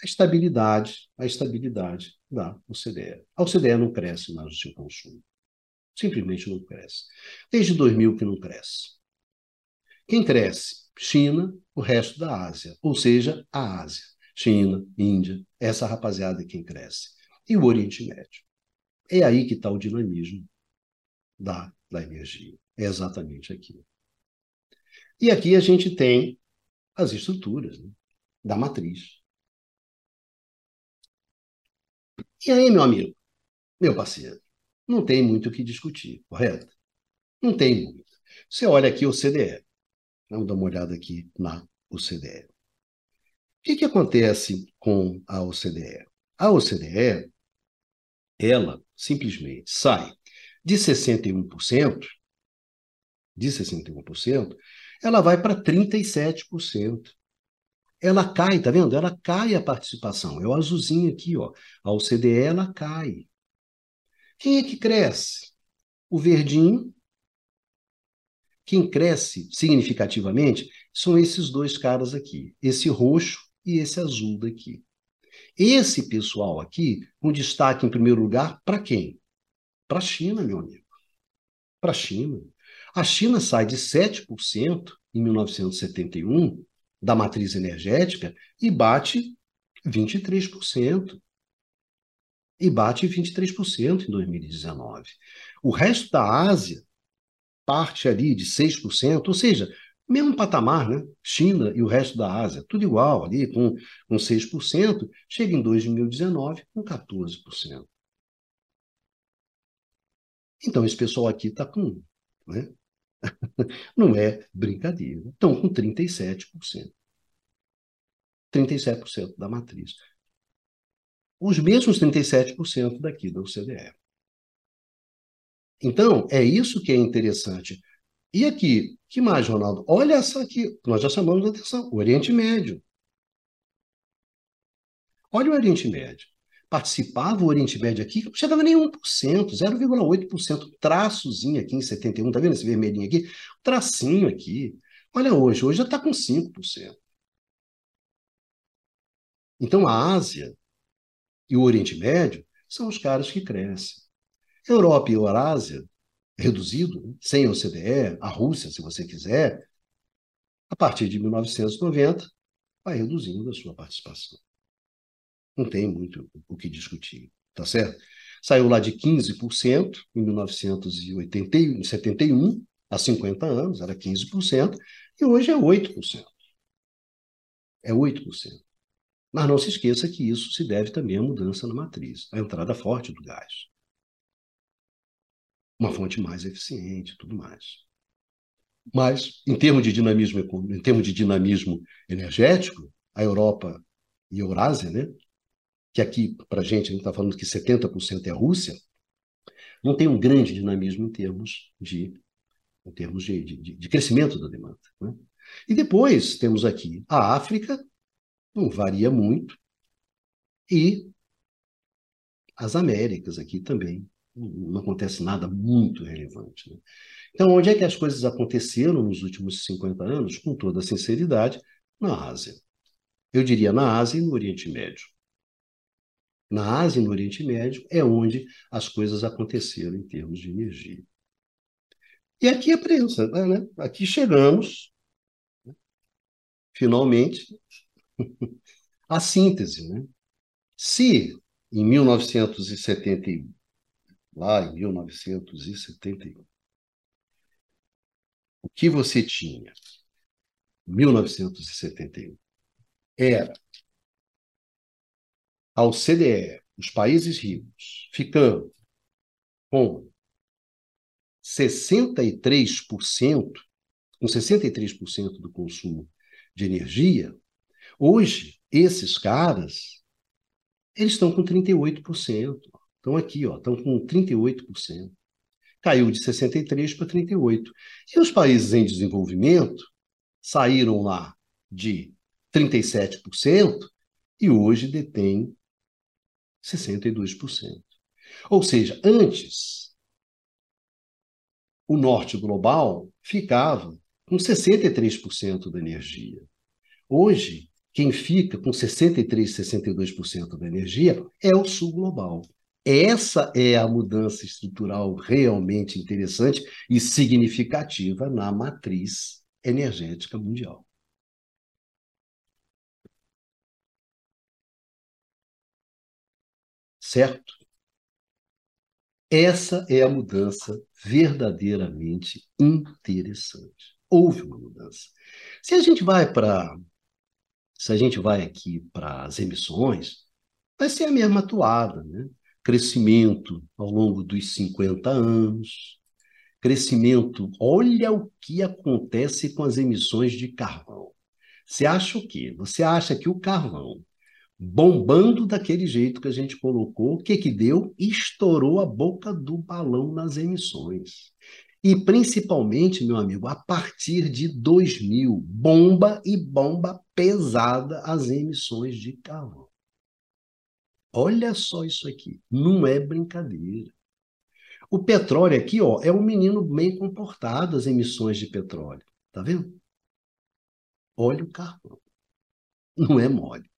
A: A estabilidade, a estabilidade da OCDE. A OCDE não cresce mais o seu consumo. Simplesmente não cresce. Desde 2000 que não cresce. Quem cresce? China, o resto da Ásia, ou seja, a Ásia. China, Índia, essa rapaziada é quem cresce. E o Oriente Médio. É aí que está o dinamismo da, da energia. É exatamente aqui. E aqui a gente tem as estruturas né, da matriz. E aí, meu amigo, meu parceiro, não tem muito o que discutir, correto? Não tem muito. Você olha aqui o CDE. Vamos dar uma olhada aqui na OCDE. O que, que acontece com a OCDE? A OCDE ela simplesmente sai de 61%, de 61%, ela vai para 37%. Ela cai, tá vendo? Ela cai a participação. É o azulzinho aqui, ó. A OCDE ela cai. Quem é que cresce? O verdinho. Quem cresce significativamente são esses dois caras aqui, esse roxo e esse azul daqui. Esse pessoal aqui, com destaque em primeiro lugar, para quem? Para a China, meu amigo. Para a China. A China sai de 7% em 1971 da matriz energética e bate 23%. E bate 23% em 2019. O resto da Ásia parte ali de 6%, ou seja, mesmo patamar, né? China e o resto da Ásia, tudo igual, ali com, com 6%, chega em 2019 com 14%. Então, esse pessoal aqui está com. Né? [laughs] Não é brincadeira. Estão com 37%. 37% da matriz. Os mesmos 37% daqui da OCDE. Então, é isso que é interessante. E aqui, que mais, Ronaldo? Olha essa aqui, nós já chamamos a atenção, o Oriente Médio. Olha o Oriente Médio. Participava o Oriente Médio aqui, não chegava nem 1%, 0,8%, traçozinho aqui em 71, tá vendo esse vermelhinho aqui? Um tracinho aqui. Olha hoje, hoje já está com 5%. Então a Ásia e o Oriente Médio são os caras que crescem. Europa e Eurásia reduzido, né? sem a OCDE, a Rússia, se você quiser, a partir de 1990, vai reduzindo a sua participação. Não tem muito o que discutir, tá certo? Saiu lá de 15% em 1971, há 50 anos, era 15%, e hoje é 8%. É 8%. Mas não se esqueça que isso se deve também à mudança na matriz, à entrada forte do gás. uma fonte mais eficiente, tudo mais. Mas, em termos de dinamismo, em termos de dinamismo energético, a Europa e a Eurásia, né, que aqui, para a gente, a gente está falando que 70% é a Rússia, não tem um grande dinamismo em termos de, em termos de, de, de crescimento da demanda. Né? E depois temos aqui a África, não varia muito, e as Américas aqui também. Não acontece nada muito relevante. Né? Então, onde é que as coisas aconteceram nos últimos 50 anos? Com toda sinceridade, na Ásia. Eu diria na Ásia e no Oriente Médio. Na Ásia e no Oriente Médio é onde as coisas aconteceram em termos de energia. E aqui é a prensa, né? Aqui chegamos, né? finalmente, [laughs] à síntese. Né? Se em 1971, lá em 1971, o que você tinha em 1971 era a OCDE, os países ricos, ficando com 63%, com 63% do consumo de energia, hoje esses caras eles estão com 38%. Estão aqui, ó, estão com 38%. Caiu de 63 para 38. E os países em desenvolvimento saíram lá de 37% e hoje detêm 62%. Ou seja, antes, o norte global ficava com 63% da energia. Hoje, quem fica com 63, 62% da energia é o sul global. Essa é a mudança estrutural realmente interessante e significativa na matriz energética mundial. Certo? Essa é a mudança verdadeiramente interessante. Houve uma mudança. Se a gente vai para se a gente vai aqui para as emissões, vai ser a mesma atuada, né? Crescimento ao longo dos 50 anos, crescimento. Olha o que acontece com as emissões de carvão. Você acha o quê? Você acha que o carvão bombando daquele jeito que a gente colocou, o que que deu? Estourou a boca do balão nas emissões. E principalmente, meu amigo, a partir de 2000, bomba e bomba pesada as emissões de carvão. Olha só isso aqui, não é brincadeira. O petróleo aqui, ó, é um menino bem comportado, as emissões de petróleo. Tá vendo? Olha o carvão. Não é mole.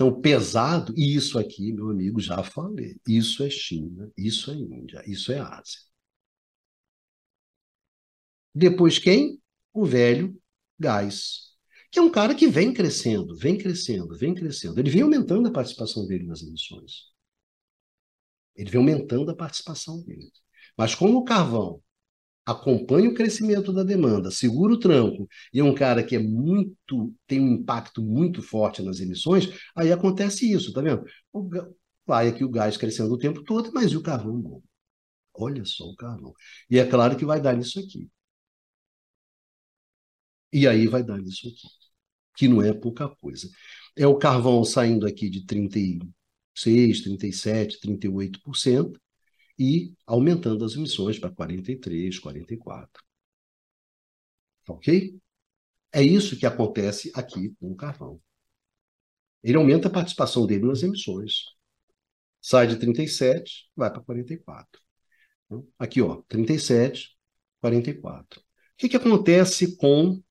A: Então, pesado, e isso aqui, meu amigo, já falei. Isso é China, isso é Índia, isso é Ásia. Depois quem? O velho gás, que é um cara que vem crescendo, vem crescendo, vem crescendo. Ele vem aumentando a participação dele nas emissões. Ele vem aumentando a participação dele. Mas como o carvão acompanha o crescimento da demanda, segura o tranco, e é um cara que é muito, tem um impacto muito forte nas emissões, aí acontece isso, tá vendo? O, vai aqui o gás crescendo o tempo todo, mas e o carvão bom? Olha só o carvão. E é claro que vai dar nisso aqui. E aí vai dar nisso aqui, que não é pouca coisa. É o carvão saindo aqui de 36, 37, 38%, e aumentando as emissões para 43, 44. Ok? É isso que acontece aqui com o carvão. Ele aumenta a participação dele nas emissões. Sai de 37, vai para 44. Então, aqui, ó, 37, 44. O que, que acontece com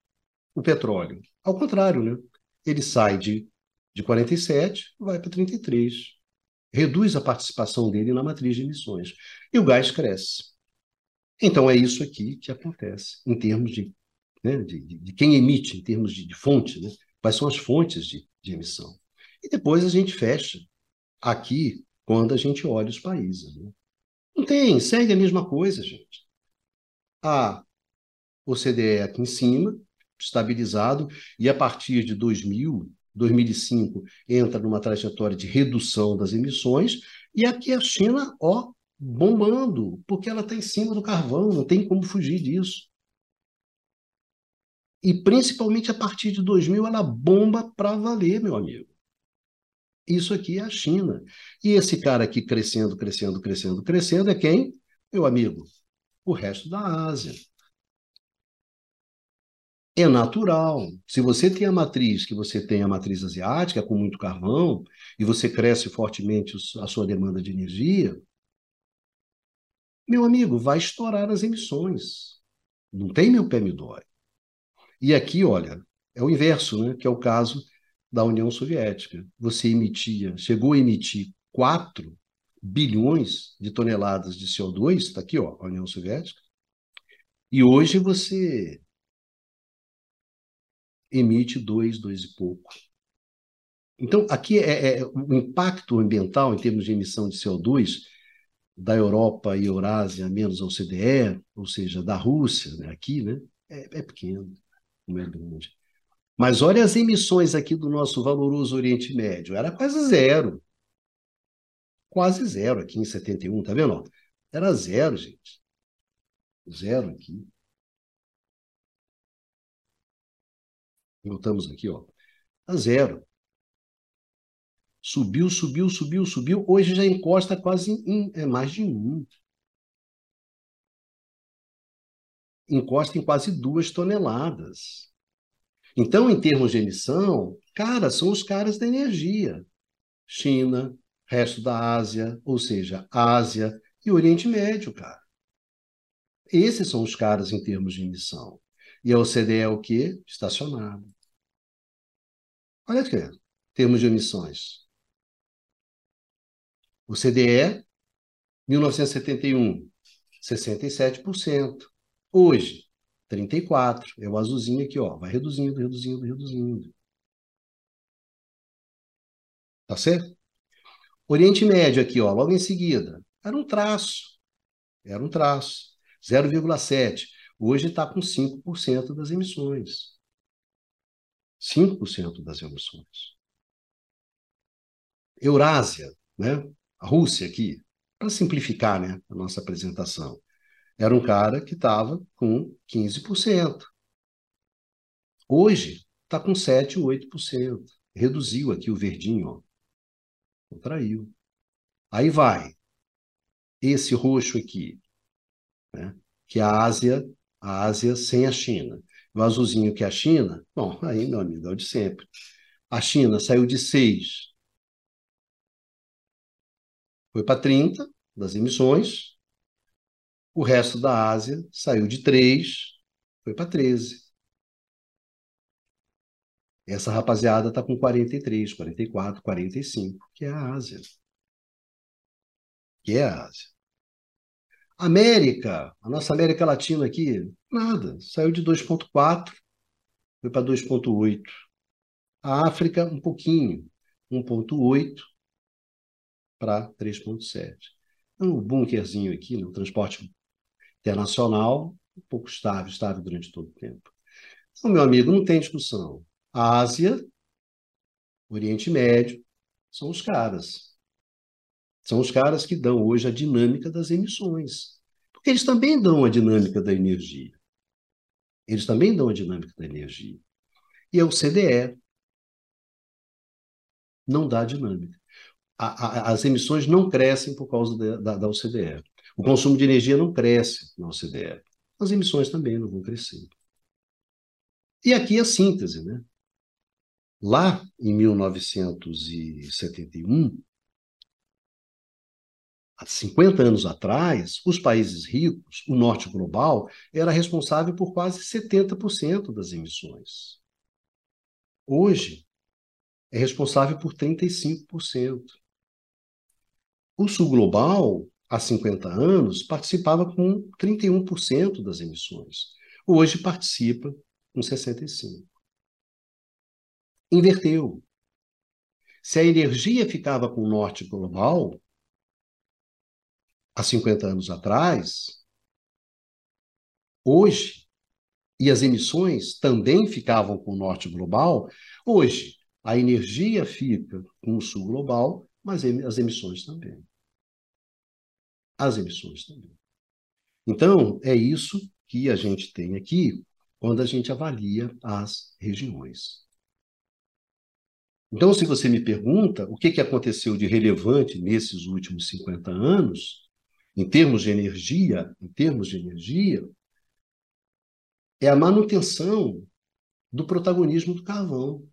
A: o petróleo? Ao contrário, né? Ele sai de, de 47, vai para 33 reduz a participação dele na matriz de emissões. E o gás cresce. Então, é isso aqui que acontece em termos de, né, de, de, quem emite, em termos de, de fonte, né? quais são as fontes de, de emissão. E depois a gente fecha aqui quando a gente olha os países. Né? Não tem, segue a mesma coisa, gente. A OCDE aqui em cima, estabilizado, e a partir de 2000, 2005 entra numa trajetória de redução das emissões, e aqui a China, ó, bombando, porque ela está em cima do carvão, não tem como fugir disso. E principalmente a partir de 2000 ela bomba para valer, meu amigo. Isso aqui é a China. E esse cara aqui crescendo, crescendo, crescendo, crescendo é quem? Meu amigo, o resto da Ásia. É natural. Se você tem a matriz, que você tem a matriz asiática com muito carvão, e você cresce fortemente a sua demanda de energia, meu amigo, vai estourar as emissões. Não tem meu pé me dói. E aqui, olha, é o inverso, né? que é o caso da União Soviética. Você emitia, chegou a emitir 4 bilhões de toneladas de CO2, está aqui, ó, a União Soviética, e hoje você emite 2, 2 e pouco. Então, aqui é, é, o impacto ambiental em termos de emissão de CO2 da Europa e Eurásia menos a OCDE, ou seja, da Rússia, né, aqui, né, é, é pequeno, não é grande. Mas olha as emissões aqui do nosso valoroso Oriente Médio, era quase zero. Quase zero aqui em 71, tá vendo? Era zero, gente. Zero aqui. Voltamos aqui, ó. A zero. Subiu, subiu, subiu, subiu. Hoje já encosta quase em, é mais de um. Encosta em quase duas toneladas. Então, em termos de emissão, cara, são os caras da energia. China, resto da Ásia, ou seja, Ásia e Oriente Médio, cara. Esses são os caras em termos de emissão. E a OCDE é o quê? Estacionado. Olha aqui, termos de emissões. O CDE, 1971, 67%. Hoje, 34%. É o azulzinho aqui, ó. Vai reduzindo, reduzindo, reduzindo. Tá certo? Oriente Médio aqui, ó, logo em seguida. Era um traço. Era um traço. 0,7. Hoje está com 5% das emissões. 5% das emissões. Eurásia, né? a Rússia aqui, para simplificar né, a nossa apresentação, era um cara que estava com 15%. Hoje está com 7, 8%. Reduziu aqui o verdinho, ó. Contraiu. Aí vai. Esse roxo aqui, né, que é a Ásia, a Ásia sem a China. O azulzinho que é a China, bom, aí, meu amigo, é o de sempre. A China saiu de 6 foi para 30 das emissões. O resto da Ásia saiu de 3, foi para 13. Essa rapaziada está com 43, 44, 45, que é a Ásia. Que é a Ásia. América, a nossa América Latina aqui, nada. Saiu de 2,4, foi para 2,8. A África, um pouquinho, 1,8 para 3,7. Então, o bunkerzinho aqui, no transporte internacional, um pouco estável, estável durante todo o tempo. Então, meu amigo, não tem discussão. A Ásia, Oriente Médio, são os caras. São os caras que dão hoje a dinâmica das emissões. Porque eles também dão a dinâmica da energia. Eles também dão a dinâmica da energia. E é o CDE. Não dá dinâmica a, a, as emissões não crescem por causa da, da, da OCDE. O consumo de energia não cresce na OCDE. As emissões também não vão crescer. E aqui a síntese, né? Lá em 1971, há 50 anos atrás, os países ricos, o norte global, era responsável por quase 70% das emissões. Hoje, é responsável por 35%. O Sul Global, há 50 anos, participava com 31% das emissões. Hoje participa com 65%. Inverteu. Se a energia ficava com o Norte Global, há 50 anos atrás, hoje, e as emissões também ficavam com o Norte Global, hoje a energia fica com o Sul Global, mas as emissões também. as emissões também. Então, é isso que a gente tem aqui quando a gente avalia as regiões. Então, se você me pergunta o que, aconteceu de relevante nesses últimos 50 anos, em termos de energia, em termos de energia, é a manutenção do protagonismo do carvão.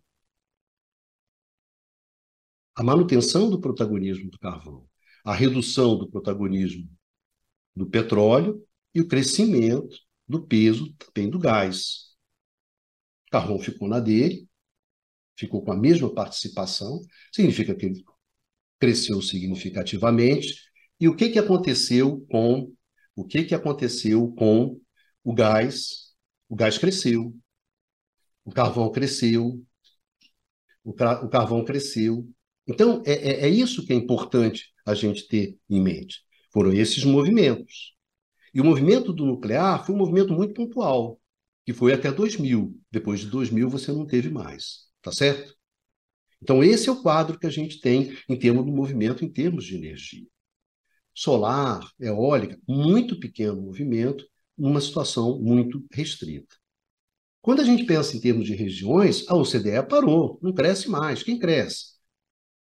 A: A manutenção do protagonismo do carvão, a redução do protagonismo do petróleo e o crescimento do peso também do gás. O carvão ficou na dele, ficou com a mesma participação, significa que ele cresceu significativamente. E o que, que aconteceu com o que, que aconteceu com o gás? O gás cresceu, o carvão cresceu, o, o carvão cresceu. Então, é, é, é isso que é importante a gente ter em mente. Foram esses movimentos. E o movimento do nuclear foi um movimento muito pontual, que foi até 2000. Depois de 2000, você não teve mais. Tá certo? Então, esse é o quadro que a gente tem em termos do movimento, em termos de energia. Solar, eólica, muito pequeno movimento, numa situação muito restrita. Quando a gente pensa em termos de regiões, a OCDE parou, não cresce mais. Quem cresce?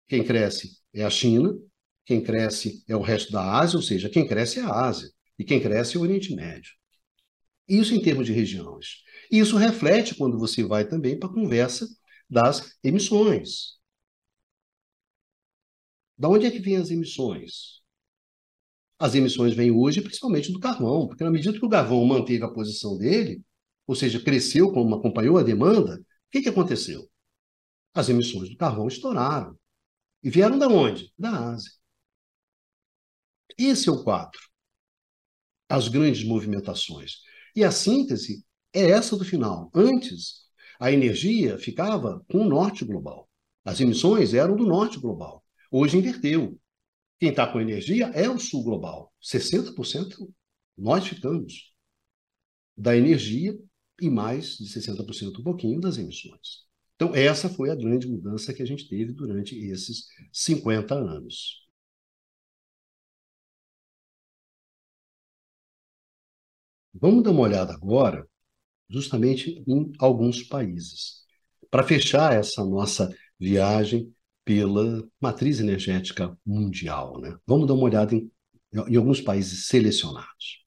A: Quem cresce é a China, quem cresce é o resto da Ásia, ou seja, quem cresce é a Ásia, e quem cresce é o Oriente Médio. Isso em termos de regiões. E isso reflete quando você vai também para a conversa das emissões. Da onde é que vêm as emissões? As emissões vêm hoje principalmente do carvão, porque na medida que o carvão manteve a posição dele, ou seja, cresceu como acompanhou a demanda, o que, que aconteceu? As emissões do carvão estouraram. E vieram da onde? Da Ásia. Esse é o quadro. As grandes movimentações. E a síntese é essa do final. Antes, a energia ficava com o norte global. As emissões eram do norte global. Hoje inverteu. Quem está com energia é o sul global. 60% nós ficamos da energia e mais de 60% um pouquinho das emissões. Então, essa foi a grande mudança que a gente teve durante esses 50 anos. Vamos dar uma olhada agora justamente em alguns países. Para fechar essa nossa viagem pela matriz energética mundial, né? vamos dar uma olhada em, em alguns países selecionados.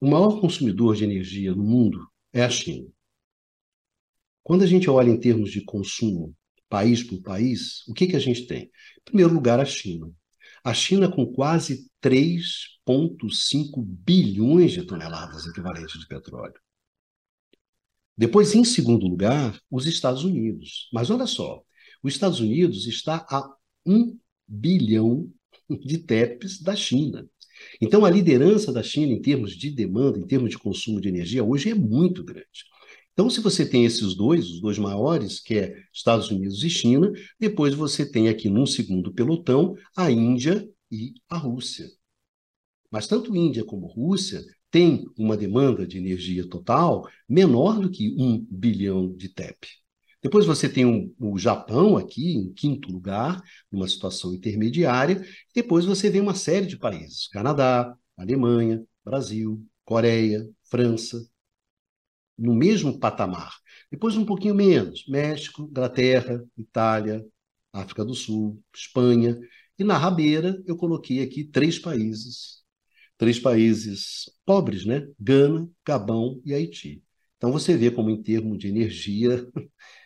A: O maior consumidor de energia no mundo é a China. Quando a gente olha em termos de consumo, país por país, o que, que a gente tem? Em primeiro lugar, a China. A China com quase 3,5 bilhões de toneladas equivalentes de petróleo. Depois, em segundo lugar, os Estados Unidos. Mas olha só, os Estados Unidos está a um bilhão de TEPs da China. Então, a liderança da China em termos de demanda, em termos de consumo de energia, hoje é muito grande. Então, se você tem esses dois, os dois maiores, que é Estados Unidos e China, depois você tem aqui num segundo pelotão a Índia e a Rússia. Mas tanto Índia como Rússia tem uma demanda de energia total menor do que um bilhão de TEP. Depois você tem um, o Japão aqui em quinto lugar, numa situação intermediária. Depois você vem uma série de países: Canadá, Alemanha, Brasil, Coreia, França, no mesmo patamar. Depois um pouquinho menos: México, Inglaterra, Itália, África do Sul, Espanha. E na rabeira eu coloquei aqui três países três países pobres, né? Gana, Gabão e Haiti. Então você vê como em termos de energia [laughs]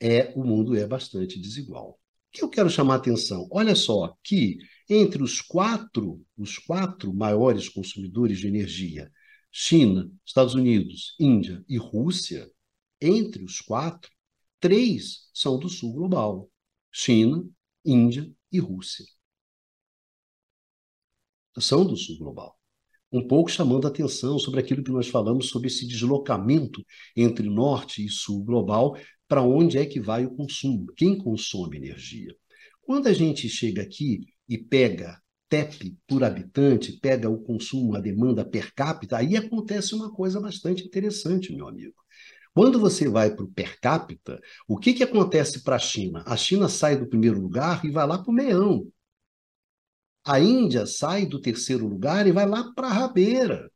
A: é o mundo é bastante desigual. O que eu quero chamar a atenção? Olha só que entre os quatro, os quatro maiores consumidores de energia, China, Estados Unidos, Índia e Rússia, entre os quatro, três são do sul global: China, Índia e Rússia. São do sul global um pouco chamando a atenção sobre aquilo que nós falamos sobre esse deslocamento entre norte e sul global, para onde é que vai o consumo, quem consome energia. Quando a gente chega aqui e pega TEP por habitante, pega o consumo, a demanda per capita, aí acontece uma coisa bastante interessante, meu amigo. Quando você vai para o per capita, o que, que acontece para a China? A China sai do primeiro lugar e vai lá para o meião. A Índia sai do terceiro lugar e vai lá para a rabeira.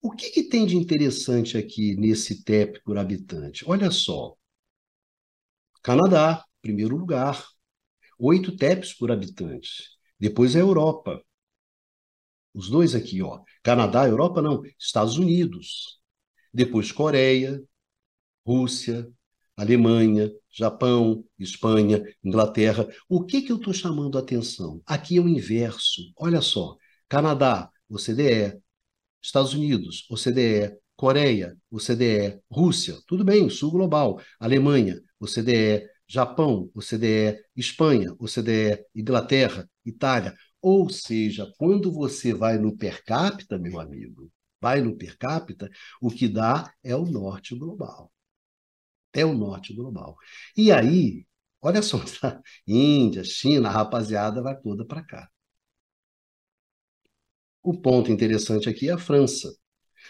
A: O que, que, tem de interessante aqui nesse TEP por habitante? Olha só. Canadá, primeiro lugar. Oito TEPs por habitante. Depois a Europa. Os dois aqui, ó. Canadá, Europa não. Estados Unidos. Depois Coreia, Rússia, Alemanha, Japão, Espanha, Inglaterra. O que, que eu estou chamando a atenção? Aqui é o inverso. Olha só. Canadá, OCDE. Estados Unidos, OCDE. Coreia, OCDE. Rússia, tudo bem, sul global. Alemanha, OCDE. Japão, OCDE. Espanha, OCDE. Inglaterra, Itália. Ou seja, quando você vai no per capita, meu amigo, vai no per capita, o que dá é o norte global é o norte global. E aí, olha só, [laughs] tá? Índia, China, a rapaziada vai toda para cá. O ponto interessante aqui é a França,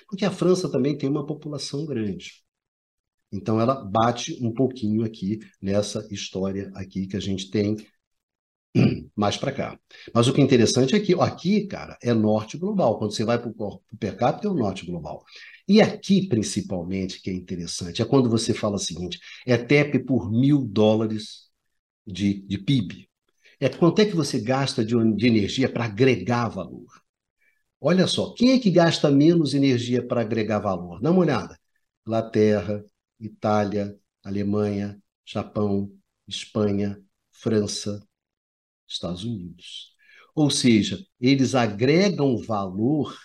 A: porque a França também tem uma população grande. Então ela bate um pouquinho aqui nessa história aqui que a gente tem [clears throat] mais para cá. Mas o que é interessante é que aqui, cara, é norte global. Quando você vai para o per capita, é o norte global. E aqui, principalmente, que é interessante, é quando você fala o seguinte: é TEP por mil dólares de, de PIB. É quanto é que você gasta de, de energia para agregar valor. Olha só, quem é que gasta menos energia para agregar valor? Dá uma olhada. Inglaterra, Itália, Alemanha, Japão, Espanha, França, Estados Unidos. Ou seja, eles agregam valor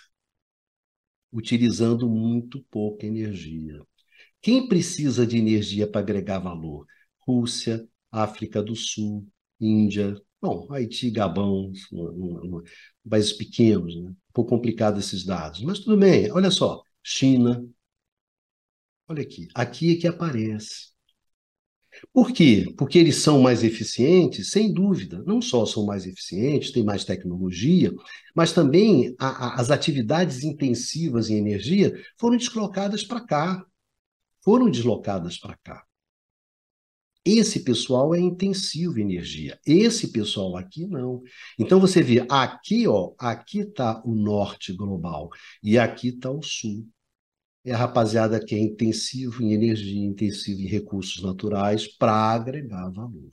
A: utilizando muito pouca energia. Quem precisa de energia para agregar valor? Rússia, África do Sul, Índia, bom, Haiti, Gabão, países pequenos, né? um pouco complicado esses dados, mas tudo bem. Olha só, China, olha aqui, aqui é que aparece. Por quê? Porque eles são mais eficientes, sem dúvida. Não só são mais eficientes, têm mais tecnologia, mas também a, a, as atividades intensivas em energia foram deslocadas para cá. Foram deslocadas para cá. Esse pessoal é intensivo em energia. Esse pessoal aqui não. Então você vê aqui, ó, aqui está o norte global e aqui está o sul é a rapaziada que é intensivo em energia, intensivo em recursos naturais para agregar valor.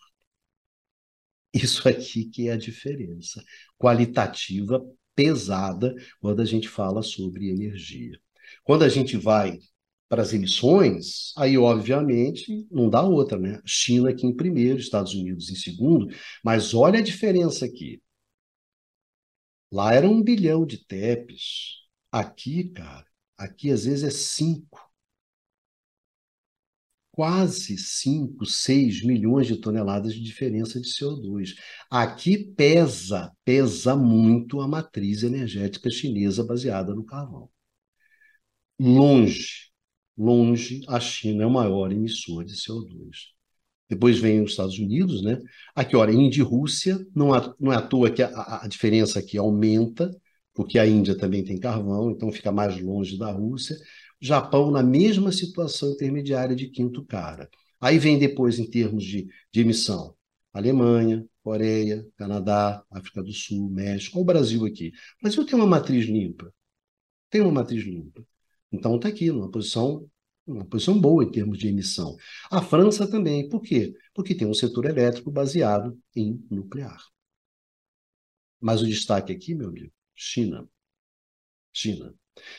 A: Isso aqui que é a diferença qualitativa pesada quando a gente fala sobre energia. Quando a gente vai para as emissões, aí obviamente não dá outra, né? China aqui em primeiro, Estados Unidos em segundo, mas olha a diferença aqui. Lá era um bilhão de TEPs. Aqui, cara, Aqui, às vezes, é 5. Quase 5, 6 milhões de toneladas de diferença de CO2. Aqui pesa, pesa muito a matriz energética chinesa baseada no carvão. Longe, longe, a China é o maior emissor de CO2. Depois vem os Estados Unidos, né? Aqui, olha, Índia e Rússia, não, não é à toa que a, a diferença aqui aumenta, porque a Índia também tem carvão, então fica mais longe da Rússia. Japão na mesma situação intermediária de quinto cara. Aí vem depois em termos de, de emissão, Alemanha, Coreia, Canadá, África do Sul, México, o Brasil aqui. O Brasil tem uma matriz limpa. Tem uma matriz limpa. Então está aqui, numa posição, uma posição boa em termos de emissão. A França também. Por quê? Porque tem um setor elétrico baseado em nuclear. Mas o destaque aqui, meu amigo, China. China.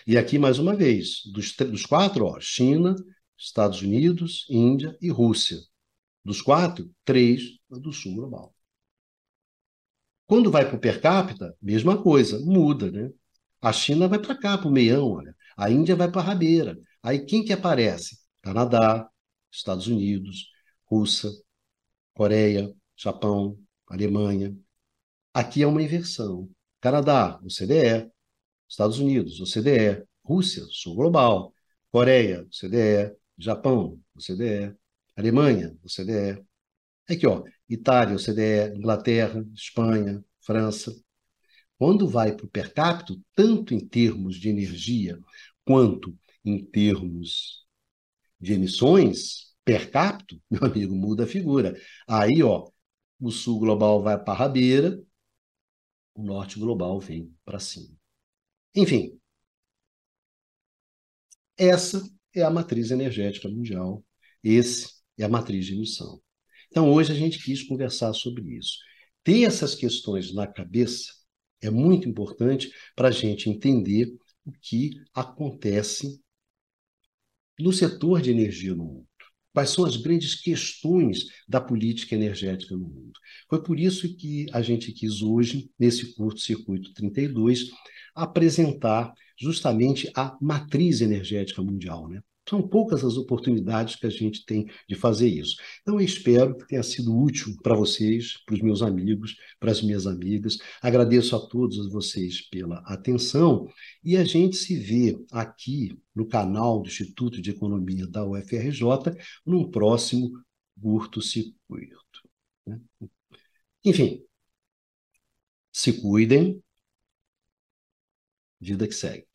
A: E aqui, mais uma vez, dos, dos quatro, ó, China, Estados Unidos, Índia e Rússia. Dos quatro, três do sul global. Quando vai para o per capita, mesma coisa, muda, né? A China vai para cá, para o meião, olha. A Índia vai para a rabeira. Aí quem que aparece? Canadá, Estados Unidos, Rússia, Coreia, Japão, Alemanha. Aqui é uma inversão. Canadá, OCDE. Estados Unidos, OCDE. Rússia, Sul Global. Coreia, OCDE. Japão, OCDE. Alemanha, OCDE. Aqui, ó, Itália, OCDE, Inglaterra, Espanha, França. Quando vai para o per capita, tanto em termos de energia quanto em termos de emissões, per capita, [laughs] meu amigo, muda a figura. Aí, ó, o sul global vai para a rabeira, o norte global vem para cima. Enfim, essa é a matriz energética mundial, esse é a matriz de emissão. Então, hoje a gente quis conversar sobre isso. Ter essas questões na cabeça é muito importante para a gente entender o que acontece no setor de energia no mundo. Quais são as grandes questões da política energética no mundo? Foi por isso que a gente quis hoje, nesse curto-circuito 32, apresentar justamente a matriz energética mundial, né? São poucas as oportunidades que a gente tem de fazer isso. Então, eu espero que tenha sido útil para vocês, para os meus amigos, para as minhas amigas. Agradeço a todos vocês pela atenção e a gente se vê aqui no canal do Instituto de Economia da UFRJ num próximo curto-circuito. Né? Enfim, se cuidem, vida que segue.